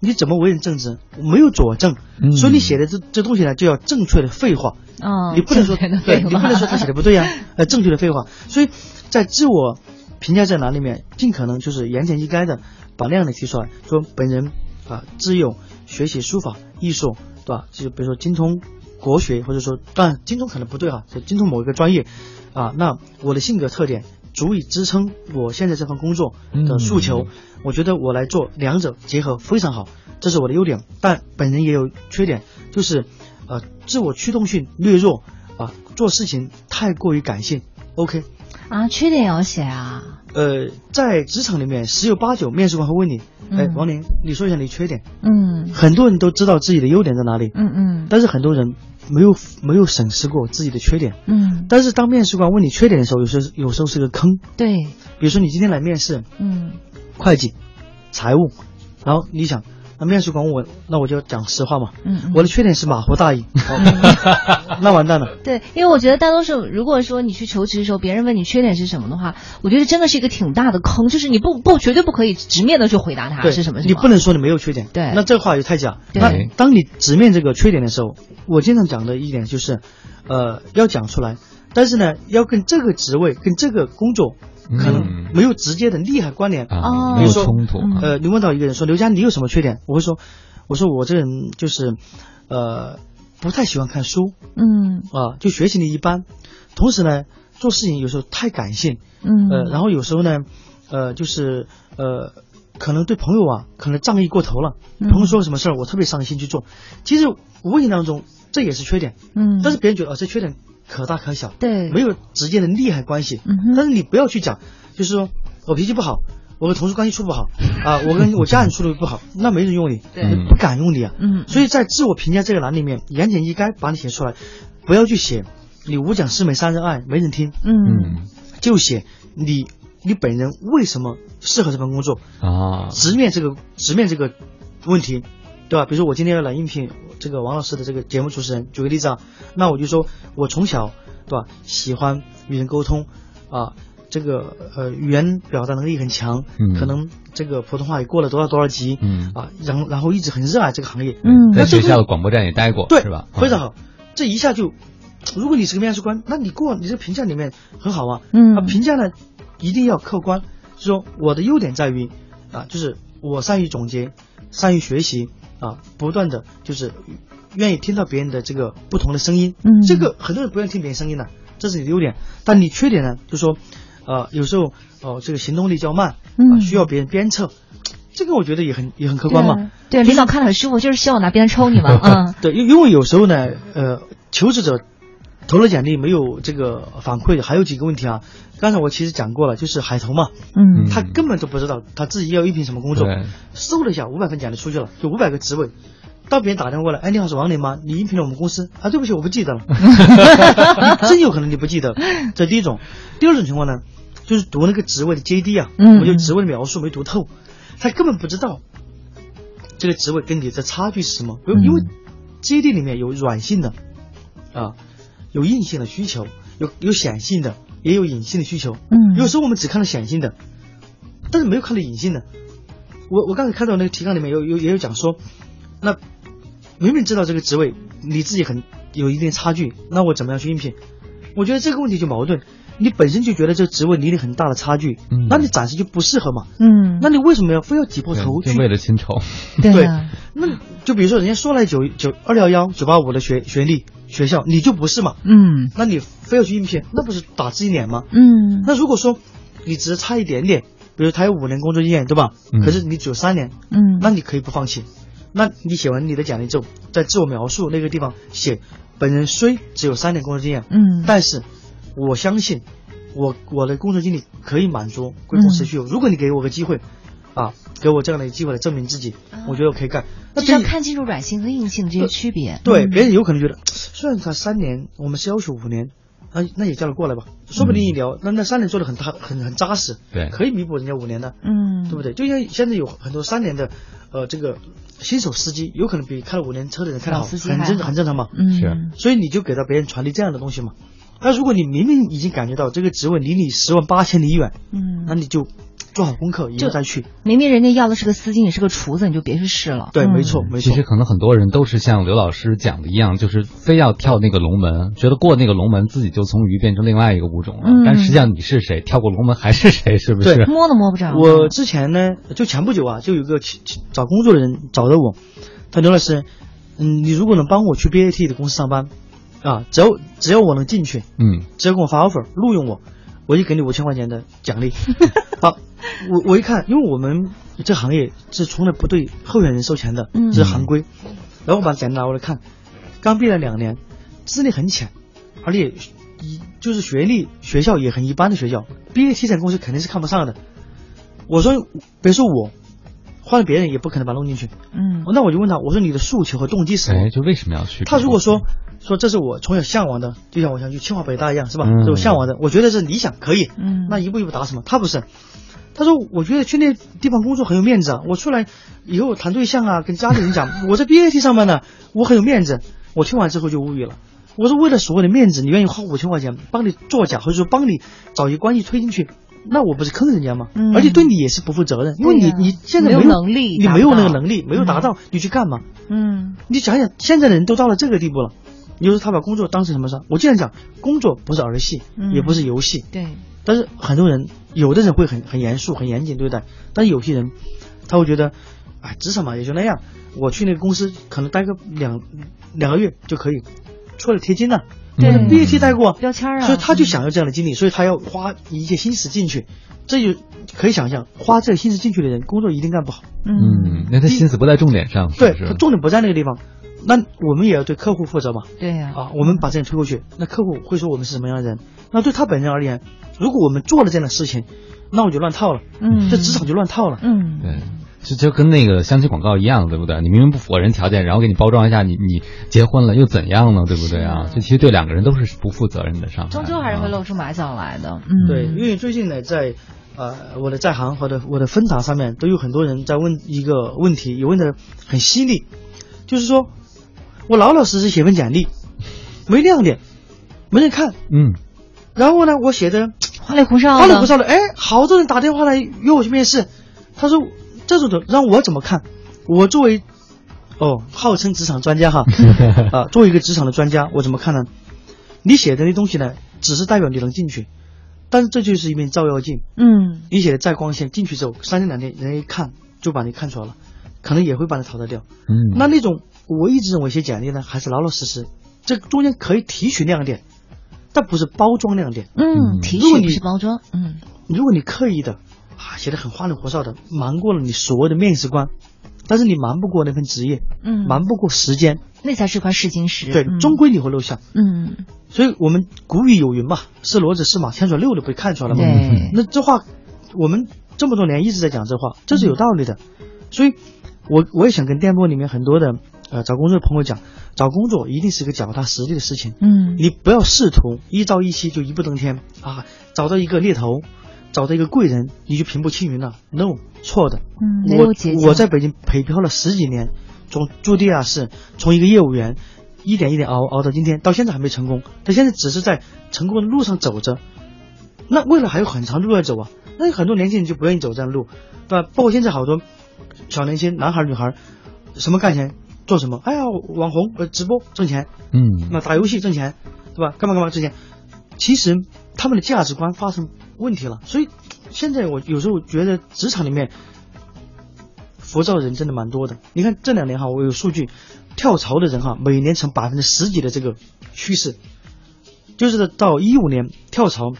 你怎么为人正直？没有佐证，所以你写的这这东西呢，就要正确的废话。哦，你不能说对，你不能说他写的不对呀。呃，正确的废话。所以在自我评价在哪里面，尽可能就是言简意赅的把亮点提出来，说本人啊，自幼学习书法艺术，对吧？就比如说精通国学，或者说当然精通可能不对哈，就精通某一个专业啊。那我的性格特点。足以支撑我现在这份工作的诉求，我觉得我来做两者结合非常好，这是我的优点。但本人也有缺点，就是呃自我驱动性略弱啊，做事情太过于感性。OK，啊，缺点也要写啊。呃，在职场里面十有八九面试官会问你，哎，王林，你说一下你缺点。嗯。很多人都知道自己的优点在哪里。嗯嗯。但是很多人。没有没有审视过自己的缺点，嗯，但是当面试官问你缺点的时候，有时候有时候是个坑，对，比如说你今天来面试，嗯，会计、财务，然后你想。那面试官问我，那我就讲实话嘛。嗯，我的缺点是马虎大意，那完蛋了。对，因为我觉得大多数，如果说你去求职的时候，别人问你缺点是什么的话，我觉得真的是一个挺大的坑，就是你不不绝对不可以直面的去回答他是什么。你不能说你没有缺点。对，那这话也太假。对，当你直面这个缺点的时候，我经常讲的一点就是，呃，要讲出来，但是呢，要跟这个职位跟这个工作。可能没有直接的利害关联。啊，没有冲突。呃，你问到一个人说刘佳你有什么缺点？我会说，我说我这人就是，呃，不太喜欢看书，嗯，啊，就学习力一般，同时呢，做事情有时候太感性，嗯，呃，然后有时候呢，呃，就是呃，可能对朋友啊，可能仗义过头了，朋友说什么事儿，我特别上心去做，其实无形当中这也是缺点，嗯，但是别人觉得啊，这缺点。可大可小，对，没有直接的利害关系。嗯但是你不要去讲，就是说我脾气不好，我和同事关系处不好啊，我跟 我家人处的不好，那没人用你，对。不敢用你啊。嗯，所以在自我评价这个栏里面，言简意赅把你写出来，不要去写你五讲四美三热爱，没人听。嗯嗯。就写你你本人为什么适合这份工作，啊，直面这个直面这个问题，对吧？比如说我今天要来应聘这个王老师的这个节目主持人，举个例子啊，那我就说我从小对吧？喜欢与人沟通啊，这个呃语言表达能力很强，嗯。可能这个普通话也过了多少多少级，嗯。啊，然后然后一直很热爱这个行业，嗯在那学校的广播站也待过，对是吧？非常好，这一下就，如果你是个面试官，那你过你这个评价里面很好啊，嗯。啊，评价呢一定要客观，就说我的优点在于啊，就是我善于总结，善于学习啊，不断的就是愿意听到别人的这个不同的声音，嗯。这个很多人不愿意听别人声音的，这是你的优点，但你缺点呢，就说呃有时候哦、这个行动力较慢，啊嗯需要别人鞭策，这个我觉得也很也很客观嘛，对，领导看了很舒服，就是希望我拿别人抽你嘛，嗯。对，因因为有时候呢，呃，求职者投了简历没有这个反馈，还有几个问题啊。刚才我其实讲过了，就是海投嘛，嗯他根本都不知道他自己要应聘什么工作对，搜了一下五百份简历出去了，就五百个职位。到别人打电话过来，哎，你好，是王林吗？你应聘了我们公司啊？对不起，我不记得了。真有可能你不记得，这第一种。第二种情况呢，就是读那个职位的 JD 啊，嗯我就职位的描述没读透，他根本不知道这个职位跟你的差距是什么。因为因为 JD 里面有软性的啊，有硬性的需求，有有显性的，也有隐性的需求。嗯有时候我们只看到显性的，但是没有看到隐性的。我我刚才看到那个提纲里面有有也有讲说，那明明知道这个职位你自己很有一定差距，那我怎么样去应聘？我觉得这个问题就矛盾。你本身就觉得这个职位离你很大的差距，嗯那你暂时就不适合嘛？嗯，那你为什么要非要挤破头去为了薪酬，对对啊那就比如说人家说来九九二幺幺九八五的学学历学校，你就不是嘛？嗯那你非要去应聘，那不是打自己脸吗？嗯那如果说你只是差一点点，比如他有五年工作经验，对吧？嗯可是你只有三年，嗯，那你可以不放弃。那你写完你的简历之后，在自我描述那个地方写，本人虽只有三年工作经验，嗯但是我相信我我的工作经历可以满足贵公司需求。如果你给我个机会，啊，给我这样的一个机会来证明自己，我觉得我可以干。那就是要看清楚软性和硬性的这些区别。对，嗯别人有可能觉得，虽然他三年，我们是要求五年，那，那也叫他过来吧？说不定一聊，那那三年做的很踏很很扎实，对可以弥补人家五年的，嗯，对不对？就像现在有很多三年的，呃，这个新手司机，有可能比开了五年车的人开的好，很正很正常嘛。嗯是所以你就给到别人传递这样的东西嘛。那如果你明明已经感觉到这个职位离你十万八千里远，嗯那你就做好功课，以就后再去。明明人家要的是个司机，你是个厨子，你就别去试了。对，嗯没错，没错其实。可能很多人都是像刘老师讲的一样，就是非要跳那个龙门，觉得过那个龙门自己就从鱼变成另外一个物种了。嗯但实际上你是谁，跳过龙门还是谁，是不是？对摸都摸不着。我之前呢，就前不久啊，就有个找工作的人找到我，他刘老师，嗯，你如果能帮我去 BAT 的公司上班，啊，只要只要我能进去，嗯只要给我发 offer 录用我，我就给你五千块钱的奖励。好，我我一看，因为我们这行业是从来不对候选人收钱的，嗯这是行规。然后我把简历拿过来看，刚毕业两年，资历很浅，而且一就是学历学校也很一般的学校，BAT 在公司肯定是看不上的。我说别说我，换了别人也不可能把他弄进去。嗯那我就问他，我说你的诉求和动机是什么？哎，就为什么要去？他如果说说这是我从小向往的，就像我想去清华北大一样，是吧？嗯是我向往的，我觉得是理想，可以。嗯那一步一步达什么？他不是，他说我觉得去那地方工作很有面子啊，我出来以后谈对象啊，跟家里人讲我在 BAT 上班呢，我很有面子。我听完之后就无语了。我说为了所谓的面子，你愿意花五千块钱帮你作假，或者说帮你找一个关系推进去，那我不是坑人家吗？嗯而且对你也是不负责任，因为你、你现在没有有能力你没有那个能力，没有达到，你去干嘛？嗯你想想，现在的人都到了这个地步了，你说他把工作当成什么事？我经常讲，工作不是儿戏，嗯也不是游戏。对但是很多人，有的人会很很严肃、很严谨对待，但是有些人他会觉得，哎，职场嘛也就那样，我去那个公司可能待个两两个月就可以，出来贴金了。对嗯 BAT 待过，标签啊所以他就想要这样的经历，所以他要花一些心思进去，这就可以想象，花这个心思进去的人，工作一定干不好。嗯，那他心思不在重点上，对他重点不在那个地方，那我们也要对客户负责嘛。对呀啊，我们把这人推过去，那客户会说我们是什么样的人？那对他本人而言，如果我们做了这样的事情，那我就乱套了，嗯，这职场就乱套了，嗯，对。就就跟那个相亲广告一样，对不对？你明明不符合人条件，然后给你包装一下，你你结婚了又怎样呢？对不对啊？这其实对两个人都是不负责任的伤害。终究还是会露出马脚来的。嗯，对，因为最近呢，在呃我的在行和的我的分查上面，都有很多人在问一个问题，也问的很犀利，就是说我老老实实写份简历，没亮点，没人看，嗯，然后呢，我写的花里胡哨，花里胡哨的，哎，好多人打电话来约我去面试，他说。这种的让我怎么看？我作为，哦，号称职场专家哈，啊，作为一个职场的专家，我怎么看呢？你写的那东西呢，只是代表你能进去，但是这就是一面照妖镜。嗯，你写的再光鲜，进去之后三天两天，人家一看就把你看出来了，可能也会把你淘汰掉。嗯，那那种我一直认为写简历呢，还是老老实实，这中间可以提取亮点，但不是包装亮点。嗯，提取不是包装。嗯，如果你刻意的。啊，写的很花里胡哨的，瞒过了你所谓的面试官，但是你瞒不过那份职业，嗯，瞒不过时间，那才是块试金石。对，终归你会露馅。嗯，所以我们古语有云嘛，是骡子是马，牵出六的被看出来了嘛。对，那这话我们这么多年一直在讲这话，这是有道理的。所以，我我也想跟电波里面很多的呃找工作的朋友讲，找工作一定是个脚踏实地的事情。嗯，你不要试图一朝一夕就一步登天啊，找到一个猎头。找到一个贵人，你就平步青云了？No，错的。嗯，我我在北京北漂了十几年，从驻地啊是，从一个业务员，一点一点熬熬到今天，到现在还没成功。他现在只是在成功的路上走着，那未来还有很长路要走啊。那很多年轻人就不愿意走这样的路，对吧？包括现在好多小年轻男孩女孩，什么干钱做什么？哎呀，网红呃直播挣钱，嗯，那打游戏挣钱，对吧？干嘛干嘛挣钱？其实他们的价值观发生。问题了，所以现在我有时候觉得职场里面浮躁人真的蛮多的。你看这两年哈，我有数据，跳槽的人哈，每年成百分之十几的这个趋势，就是到一五年跳槽，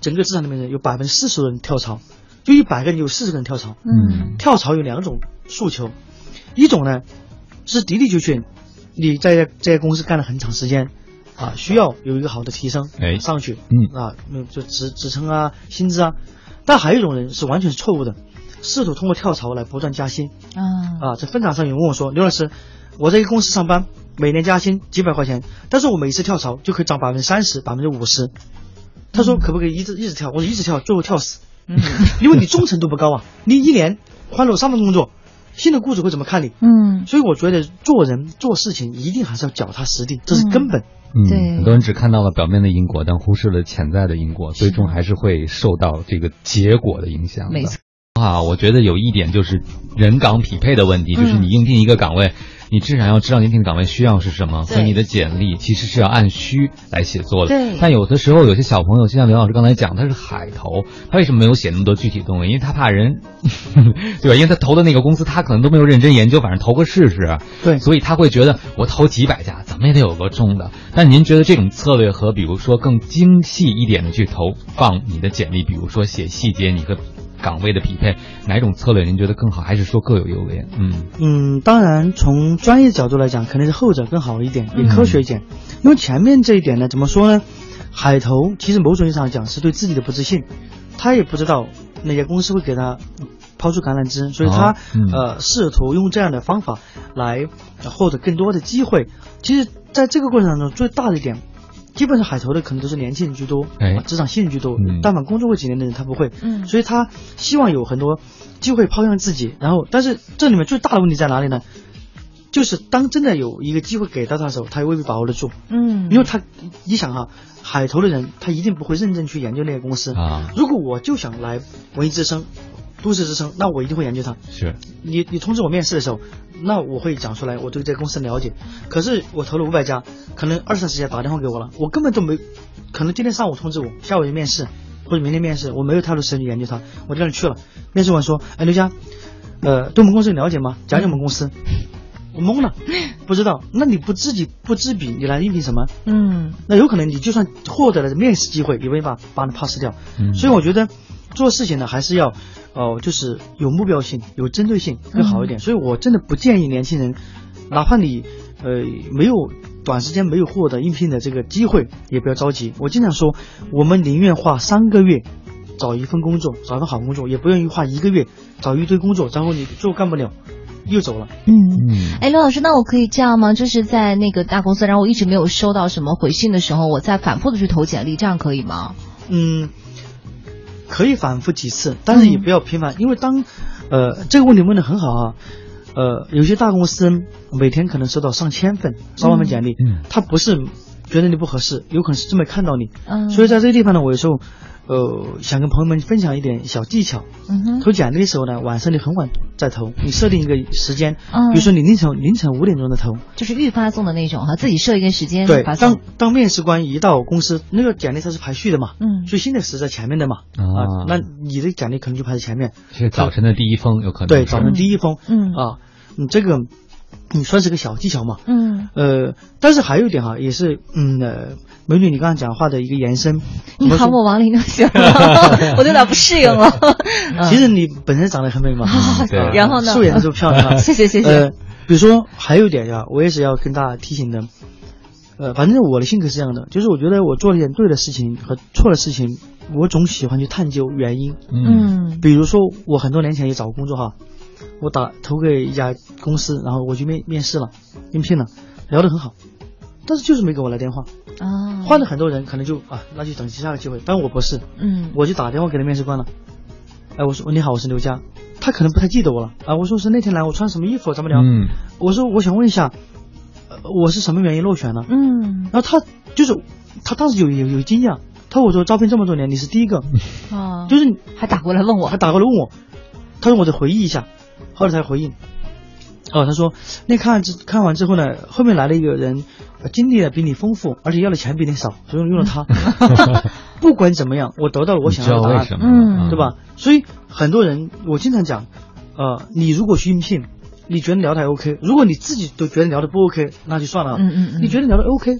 整个职场里面有百分之四十的人跳槽，就一百个人有四十个人跳槽。嗯，跳槽有两种诉求，一种呢是的的确确你在这家公司干了很长时间。啊，需要有一个好的。提升，哎，上去，嗯啊，就职职称啊，薪资啊，但还有一种人是完全是错误的，试图通过跳槽来不断加薪，啊，啊，在分厂上有人问我说，刘老师，我在一个公司上班，每年加薪几百块钱，但是我每次跳槽就可以涨百分之三十、百分之五十，他说可不可以一直一直跳？我说一直跳，最后跳死，嗯，因为你忠诚度不高啊，你一年换了三份工作。新的雇主会怎么看你？嗯，所以我觉得做人做事情一定还是要脚踏实地，这是根本。嗯，很多人只看到了表面的因果，但忽视了潜在的因果，最终还是会受到这个结果的影响。没错。啊，我觉得有一点就是人岗匹配的问题，就是你应聘一个岗位。你至少要知道应聘的岗位需要是什么，所以你的简历其实是要按需来写作的。对。但有的时候有些小朋友，就像刘老师刚才讲，他是海投，他为什么没有写那么多具体东西？因为他怕人，对吧？因为他投的那个公司，他可能都没有认真研究，反正投个试试。对。所以他会觉得我投几百家，怎么也得有个中的。但您觉得这种策略和比如说更精细一点的去投放你的简历，比如说写细节，你和岗位的匹配，哪种策略您觉得更好？还是说各有优劣？嗯嗯，当然从专业角度来讲，肯定是后者更好一点，也科学一点。因为前面这一点呢，怎么说呢？海投其实某种意义上讲是对自己的不自信，他也不知道哪家公司会给他抛出橄榄枝，所以他呃试图用这样的方法来获得更多的机会。其实在这个过程当中，最大的一点。基本上海投的可能都是年轻人居多，哎，职场新人居多。嗯，但凡工作过几年的人，他不会。嗯，所以他希望有很多机会抛向自己。然后，但是这里面最大的问题在哪里呢？就是当真的有一个机会给到他的时候，他也未必把握得住。嗯，因为他，你想哈，海投的人他一定不会认真去研究那个公司啊。如果我就想来文艺之声。都市之声，那我一定会研究它。是你，你通知我面试的时候，那我会讲出来我对这个公司了解。可是我投了五百家，可能二三十家打电话给我了，我根本都没，可能今天上午通知我，下午就面试，或者明天面试，我没有太多时间去研究它，我就让你去了。面试完说，哎，刘佳，呃，对我们公司了解吗？讲讲我们公司。我懵了，不知道。那你不自己不知彼，你来应聘什么？嗯，那有可能你就算获得了面试机会，也没法把你 pass 掉。嗯，所以我觉得做事情呢，还是要。哦，就是有目标性、有针对性更好一点，所以我真的不建议年轻人，哪怕你呃没有短时间没有获得应聘的这个机会，也不要着急。我经常说，我们宁愿花三个月找一份工作，找一份好工作，也不愿意花一个月找一堆工作，然后你最后干不了，又走了。嗯嗯。哎，刘老师，那我可以这样吗？就是在那个大公司，然后我一直没有收到什么回信的时候，我再反复的去投简历，这样可以吗？嗯，可以反复几次，但是也不要频繁，因为当呃这个问题问的很好啊。呃，有些大公司每天可能收到上千份、上万份简历，嗯，他不是觉得你不合适，有可能是真没看到你，嗯，所以在这个地方呢，我有时候，呃，想跟朋友们分享一点小技巧，嗯哼，投简历的时候呢，晚上你很晚再投，你设定一个时间，嗯，比如说你凌晨凌晨五点钟的投，就是预发送的那种哈，自己设一个时间，对，当当面试官一到公司，那个简历它是排序的嘛，嗯，最新的是在前面的嘛，啊，那你的简历可能就排在前面，是早晨的第一封有可能，对，早晨第一封，嗯。啊。你这个，你算是个小技巧嘛？嗯，呃，但是还有一点哈，也是，嗯，呃，美女，你刚刚讲话的一个延伸。你喊我王林就行了，我都有点不适应了。其实你本身长得很美嘛，对，然后呢，素颜就漂亮。谢谢谢谢。呃，比如说还有一点呀，我也是要跟大家提醒的，呃，反正我的性格是这样的，就是我觉得我做了一点对的事情和错的事情，我总喜欢去探究原因。嗯，比如说我很多年前也找过工作哈。我打投给一家公司，然后我去面面试了，应聘了，聊得很好，但是就是没给我来电话啊。换了很多人，可能就啊，那就等下个机会。但我不是，嗯，我就打电话给了面试官了。哎，我说你好，我是刘佳，他可能不太记得我了啊。我说是那天来，我穿什么衣服，怎么聊？嗯，我说我想问一下，我是什么原因落选了？嗯，然后他就是他当时有有有惊讶，他我说招聘这么多年，你是第一个啊，就是还打过来问我，还打过来问我，他说我得回忆一下。后来才回应，哦，他说那看之看完之后呢，后面来了一个人，经历的比你丰富，而且要的钱比你少，所以用了他。不管怎么样，我得到了我想要的答案，嗯，对吧？所以很多人，我经常讲，呃，你如果去应聘，你觉得聊的还 OK，如果你自己都觉得聊的不 OK，那就算了。嗯嗯嗯。你觉得聊的 OK，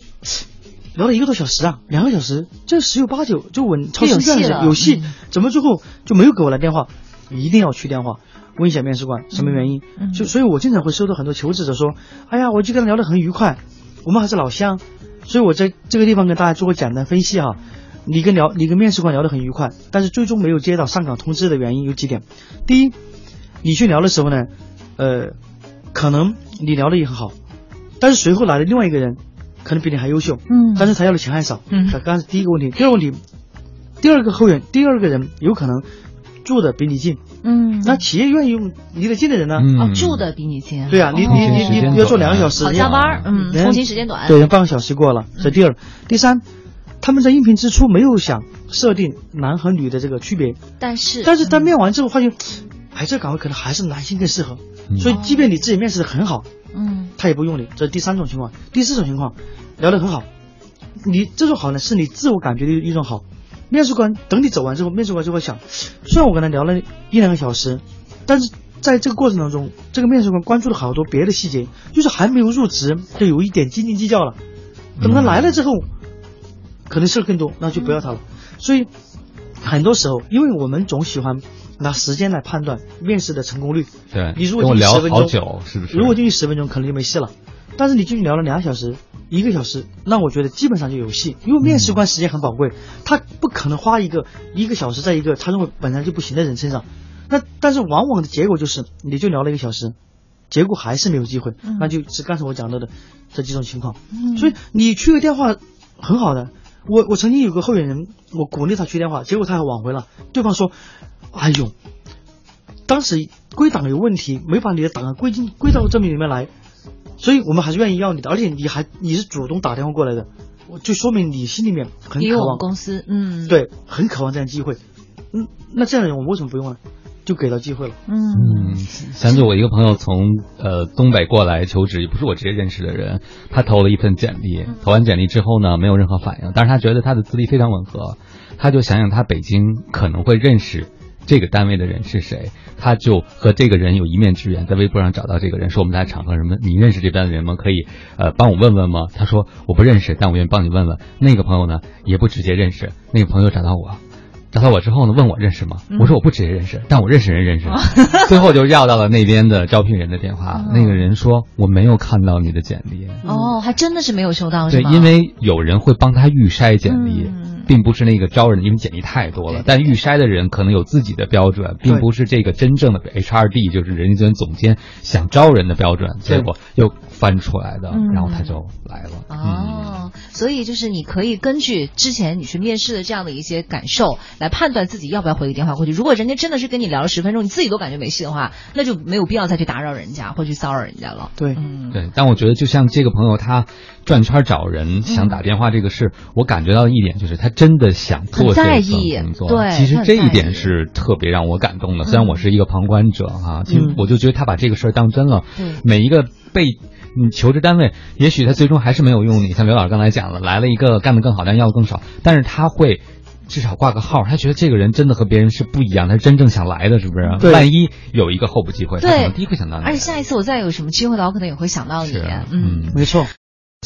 聊了一个多小时啊，两个小时，这十有八九就稳超有戏了。有戏，怎么最后就没有给我来电话？一定要去电话。问一下面试官什么原因？就所以，我经常会收到很多求职者说：“哎呀，我就跟他聊得很愉快，我们还是老乡。”所以，我在这个地方跟大家做个简单分析哈。你跟聊，你跟面试官聊得很愉快，但是最终没有接到上岗通知的原因有几点。第一，你去聊的时候呢，呃，可能你聊的也很好，但是随后来的另外一个人可能比你还优秀，嗯，但是他要的钱还少，嗯，这刚是第一个问题。第二个问题，第二个后援，第二个人有可能。住的比你近，嗯，那企业愿意用离得近的人呢？啊，住的比你近，对啊，你你你你要坐两个小时，好加班，嗯，通勤时间短，对，半个小时过了。这第二，第三，他们在应聘之初没有想设定男和女的这个区别，但是但是在面完之后发现，哎，这岗位可能还是男性更适合，所以即便你自己面试的很好，嗯，他也不用你。这是第三种情况，第四种情况，聊得很好，你这种好呢，是你自我感觉的一种好。面试官等你走完之后，面试官就会想，虽然我跟他聊了一两个小时，但是在这个过程当中，这个面试官关注了好多别的细节，就是还没有入职就有一点斤斤计较了。等他来了之后，可能事儿更多，那就不要他了。所以很多时候，因为我们总喜欢拿时间来判断面试的成功率。对，你如果进去十分钟，是不是？如果进去十分钟，可能就没戏了。但是你进去聊了两小时、一个小时，那我觉得基本上就有戏，因为面试官时间很宝贵，他不可能花一个一个小时在一个他认为本来就不行的人身上。那但是往往的结果就是，你就聊了一个小时，结果还是没有机会，那就是刚才我讲到的这几种情况。所以你去个电话很好的，我我曾经有个候选人，我鼓励他去电话，结果他还挽回了，对方说：“哎呦，当时归档有问题，没把你的档案归进归到这里面来。”所以我们还是愿意要你的，而且你还你是主动打电话过来的，就说明你心里面很渴望。公司，嗯，对，很渴望这样机会，嗯，那这样的人我们为什么不用呢？就给到机会了，嗯，想起我一个朋友从呃东北过来求职，也不是我直接认识的人，他投了一份简历，投完简历之后呢，没有任何反应，但是他觉得他的资历非常吻合，他就想想他北京可能会认识。这个单位的人是谁？他就和这个人有一面之缘，在微博上找到这个人，说我们在场合什么？你认识这边的人吗？可以呃帮我问问吗？他说我不认识，但我愿意帮你问问。那个朋友呢也不直接认识，那个朋友找到我，找到我之后呢问我认识吗？我说我不直接认识，但我认识人认识。最后就要到了那边的招聘人的电话，那个人说我没有看到你的简历。哦，还真的是没有收到，对，因为有人会帮他预筛简历。并不是那个招人，因为简历太多了。但预筛的人可能有自己的标准，并不是这个真正的 HRD，就是人力资源总监想招人的标准，结果又翻出来的，然后他就来了。哦，所以就是你可以根据之前你去面试的这样的一些感受来判断自己要不要回个电话过去。如果人家真的是跟你聊了十分钟，你自己都感觉没戏的话，那就没有必要再去打扰人家或去骚扰人家了。对，嗯对。但我觉得就像这个朋友他转圈找人想打电话这个事，我感觉到一点就是他真的想做这份工作。对，其实这一点是特别让我感动的。虽然我是一个旁观者哈，其实我就觉得他把这个事儿当真了。嗯每一个被。你求职单位，也许他最终还是没有用你。像刘老师刚才讲了，来了一个干得更好，但要的更少。但是他会至少挂个号，他觉得这个人真的和别人是不一样，他是真正想来的，是不是？万一有一个候补机会，他可能第一个想到你。而且下一次我再有什么机会的话，我可能也会想到你。嗯，没错。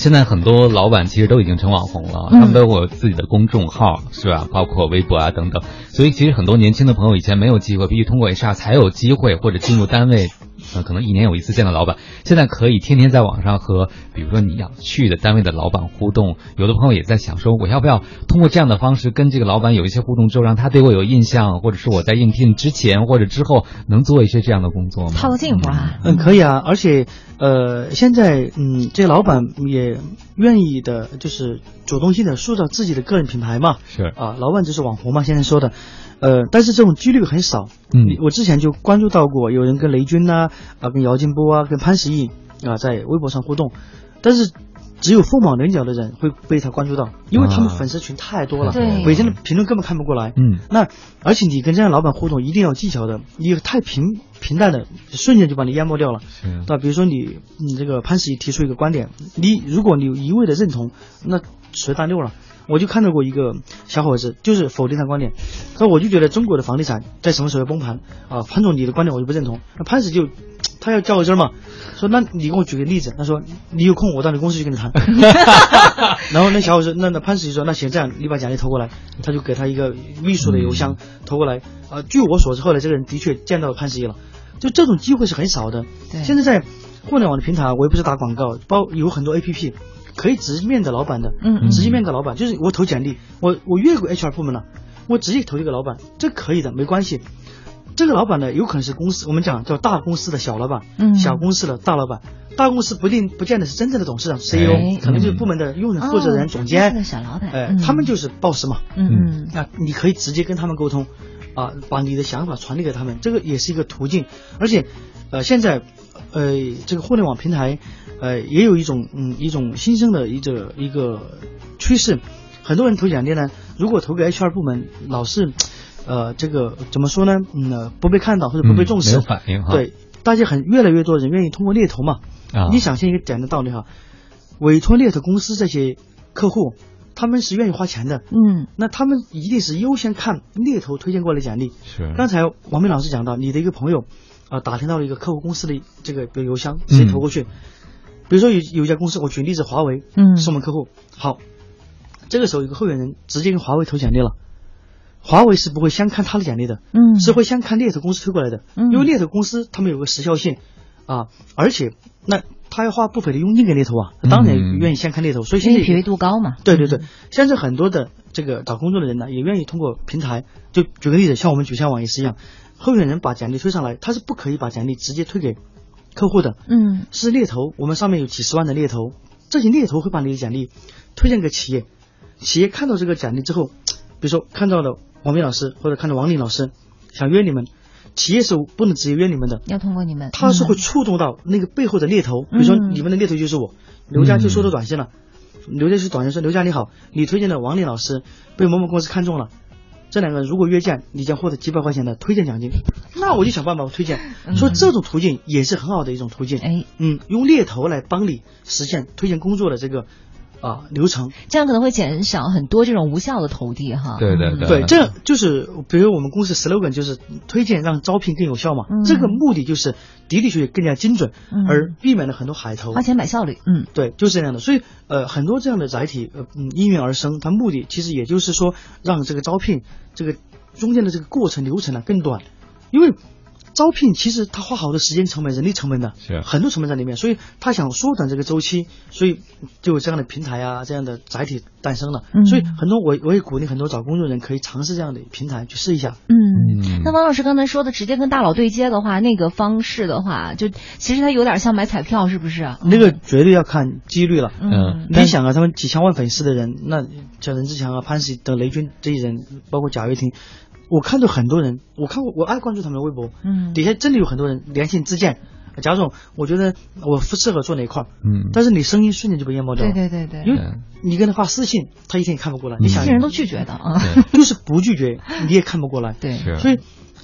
现在很多老板其实都已经成网红了，他们都有自己的公众号，是吧？包括微博啊等等。所以其实很多年轻的朋友以前没有机会，必须通过 HR 才有机会或者进入单位。呃，可能一年有一次见到老板，现在可以天天在网上和，比如说你要去的单位的老板互动。有的朋友也在想说，我要不要通过这样的方式跟这个老板有一些互动之后，让他对我有印象，或者是我在应聘之前或者之后能做一些这样的工作吗？套个近乎啊？嗯，可以啊。而且，呃，现在嗯，这些老板也愿意的，就是主动性的塑造自己的个人品牌嘛。是啊，老板就是网红嘛，现在说的。呃，但是这种几率很少。嗯，我之前就关注到过，有人跟雷军呐，啊，跟姚劲波啊，跟潘石屹啊，在微博上互动，但是只有凤毛麟角的人会被他关注到，因为他们粉丝群太多了，对，北京的评论根本看不过来。嗯，那而且你跟这样老板互动一定要技巧的，你太平平淡的，瞬间就把你淹没掉了。是，对比如说你你这个潘石屹提出一个观点，你如果你一味的认同，那随大溜了。我就看到过一个小伙子，就是否定他观点，说我就觉得中国的房地产在什么时候崩盘啊？潘总你的观点我就不认同。那潘石就他要较个真嘛，说那你给我举个例子。他说 你有空我到你公司去跟你谈。然后那小伙子那那潘石就说那行这样你把简历投过来，他就给他一个秘书的邮箱投过来。啊，据我所知，后来这个人的确见到了潘石屹了。就这种机会是很少的。现在在互联网的平台，我也不是打广告，包有很多 A P P。可以直面的老板的，嗯，直接面的老板就是我投简历，我我越过 HR 部门了，我直接投一个老板，这可以的，没关系。这个老板呢，有可能是公司，我们讲叫大公司的小老板，嗯，小公司的大老板，大公司不定不见得是真正的董事长 CEO，可能就是部门的用人负责人、总监，小老板，哎，他们就是 boss 嘛，嗯。嗯，那你可以直接跟他们沟通，啊，把你的想法传递给他们，这个也是一个途径，而且，呃，现在，呃，这个互联网平台。呃，也有一种嗯一种新生的一个一个趋势，很多人投简历呢，如果投给 HR 部门，老是，呃，这个怎么说呢？嗯，不被看到或者不被重视，没有反应哈。对，大家很越来越多人愿意通过猎头嘛。啊。你想象一个简单的道理哈，委托猎头公司这些客户，他们是愿意花钱的。嗯。那他们一定是优先看猎头推荐过来简历。是。刚才王明老师讲到，你的一个朋友，啊，打听到了一个客户公司的这个邮箱，直接投过去。比如说有有一家公司，我举例子，华为，嗯，是我们客户。好，这个时候有个候选人直接跟华为投简历了，华为是不会先看他的简历的，嗯，是会先看猎头公司推过来的，嗯，因为猎头公司他们有个时效性，啊，而且那他要花不菲的佣金给猎头啊，当然愿意先看猎头，所以现在匹配度高嘛。对对对，现在很多的这个找工作的人呢，也愿意通过平台，就举个例子，像我们举项网也是一样，候选人把简历推上来，他是不可以把简历直接推给。客户的，嗯，是猎头，我们上面有几十万的猎头，这些猎头会把你的简历推荐给企业，企业看到这个简历之后，比如说看到了王斌老师或者看到王林老师，想约你们，企业是不能直接约你们的，要通过你们，他是会触动到那个背后的猎头，比如说你们的猎头就是我，刘佳就收到短信了，刘佳是短信说刘佳你好，你推荐的王林老师被某某公司看中了。这两个人如果约见，你将获得几百块钱的推荐奖金。那我就想办法推荐，所以这种途径也是很好的一种途径。哎，嗯，用猎头来帮你实现推荐工作的这个。啊，流程这样可能会减少很多这种无效的投递哈。对对对，对，这就是比如我们公司 slogan 就是推荐让招聘更有效嘛。这个目的就是的的确确更加精准，而避免了很多海投。花钱买效率，嗯，对，就是这样的。所以呃，很多这样的载体呃嗯应运而生，它目的其实也就是说让这个招聘这个中间的这个过程流程呢更短，因为。招聘其实他花好多时间成本、人力成本的，是很多成本在里面，所以他想缩短这个周期，所以就有这样的平台啊，这样的载体诞生了。嗯所以很多我我也鼓励很多找工作人可以尝试这样的平台去试一下。嗯，那王老师刚才说的直接跟大佬对接的话，那个方式的话，就其实它有点像买彩票，是不是？那个绝对要看几率了。嗯，你想啊，他们几千万粉丝的人，那像任志强啊、潘石等雷军这些人，包括贾跃亭，我看到很多人，我看过，我爱关注他们的微博，嗯底下真的有很多人连线自荐。贾总，我觉得我不适合做哪一块儿，嗯但是你声音瞬间就被淹没掉对了。对对对，因为你跟他发私信，他一天也看不过来。你想这，人都拒绝的啊。就是不拒绝，你也看不过来。对，是所以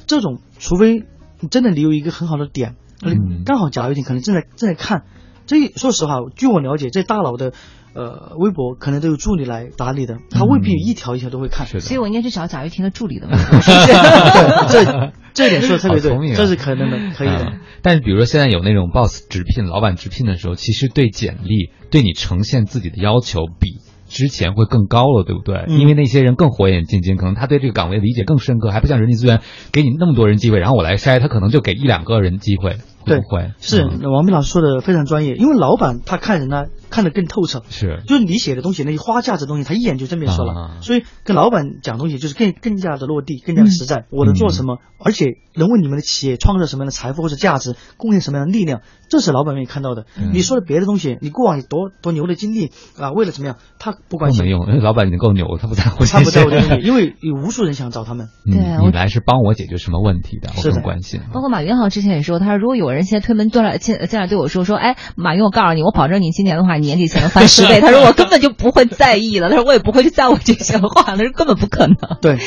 这种，除非你真的你有一个很好的点，嗯刚好贾跃亭可能正在正在看。这说实话，据我了解，这大佬的呃微博可能都有助理来打理的，他未必一条一条都会看。所以我应该去找贾跃亭的助理的嘛。对，这这一点说的特别对聪明，啊这是可能的，可以的。嗯但是比如说现在有那种 boss 直聘、老板直聘的时候，其实对简历、对你呈现自己的要求比之前会更高了，对不对？嗯因为那些人更火眼金睛，可能他对这个岗位理解更深刻，还不像人力资源给你那么多人机会，然后我来筛，他可能就给一两个人机会，会对不会？是嗯王斌老师说的非常专业，因为老板他看人呢看得更透彻。是就是你写的东西，那些花架子的东西，他一眼就正面说了。啊所以跟老板讲东西就是更更加的落地，更加的实在。我能做什么，而且能为你们的企业创造什么样的财富或者价值，贡献什么样的力量，这是老板愿意看到的。嗯你说的别的东西，你过往有多多牛的经历啊，为了怎么样，他不关心都没，用，因为老板已经够牛了，他不在乎他不在乎这些。个东西，因为有无数人想找他们。嗯对我你来是帮我解决什么问题的，我是的更关心。包括马云好像之前也说，他说如果有人现在推门进来进进来对我说说，哎，马云，我告诉你，我保证你今年的话，你年底才能翻十倍。他说我根本就不会在意了，他说我也不会去在乎这些话，他说根本不可能。对，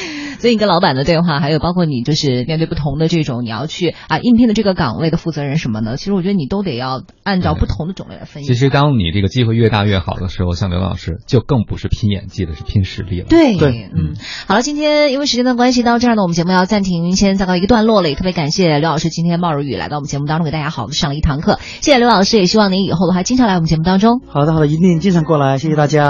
所以你跟老板的对话，还有包括你就是面对不同的这种你要去啊应聘的这个岗位的负责人什么的，其实我觉得你都得要按照不同的种类来分析。其实当你这个机会越大越好的时候，像刘老师就更不是拼演技了，是拼实力了。对对嗯，好了，今天因为时间的关系，到这儿呢，我们节目要暂停，先暂告一个段落了。也特别感谢刘老师今天冒着雨来到我们节目当中，给大家好的上了一堂课。谢谢刘老师，也希望您以后的话经常来我们节目当中。好的好的，一定经常过来，谢谢大家。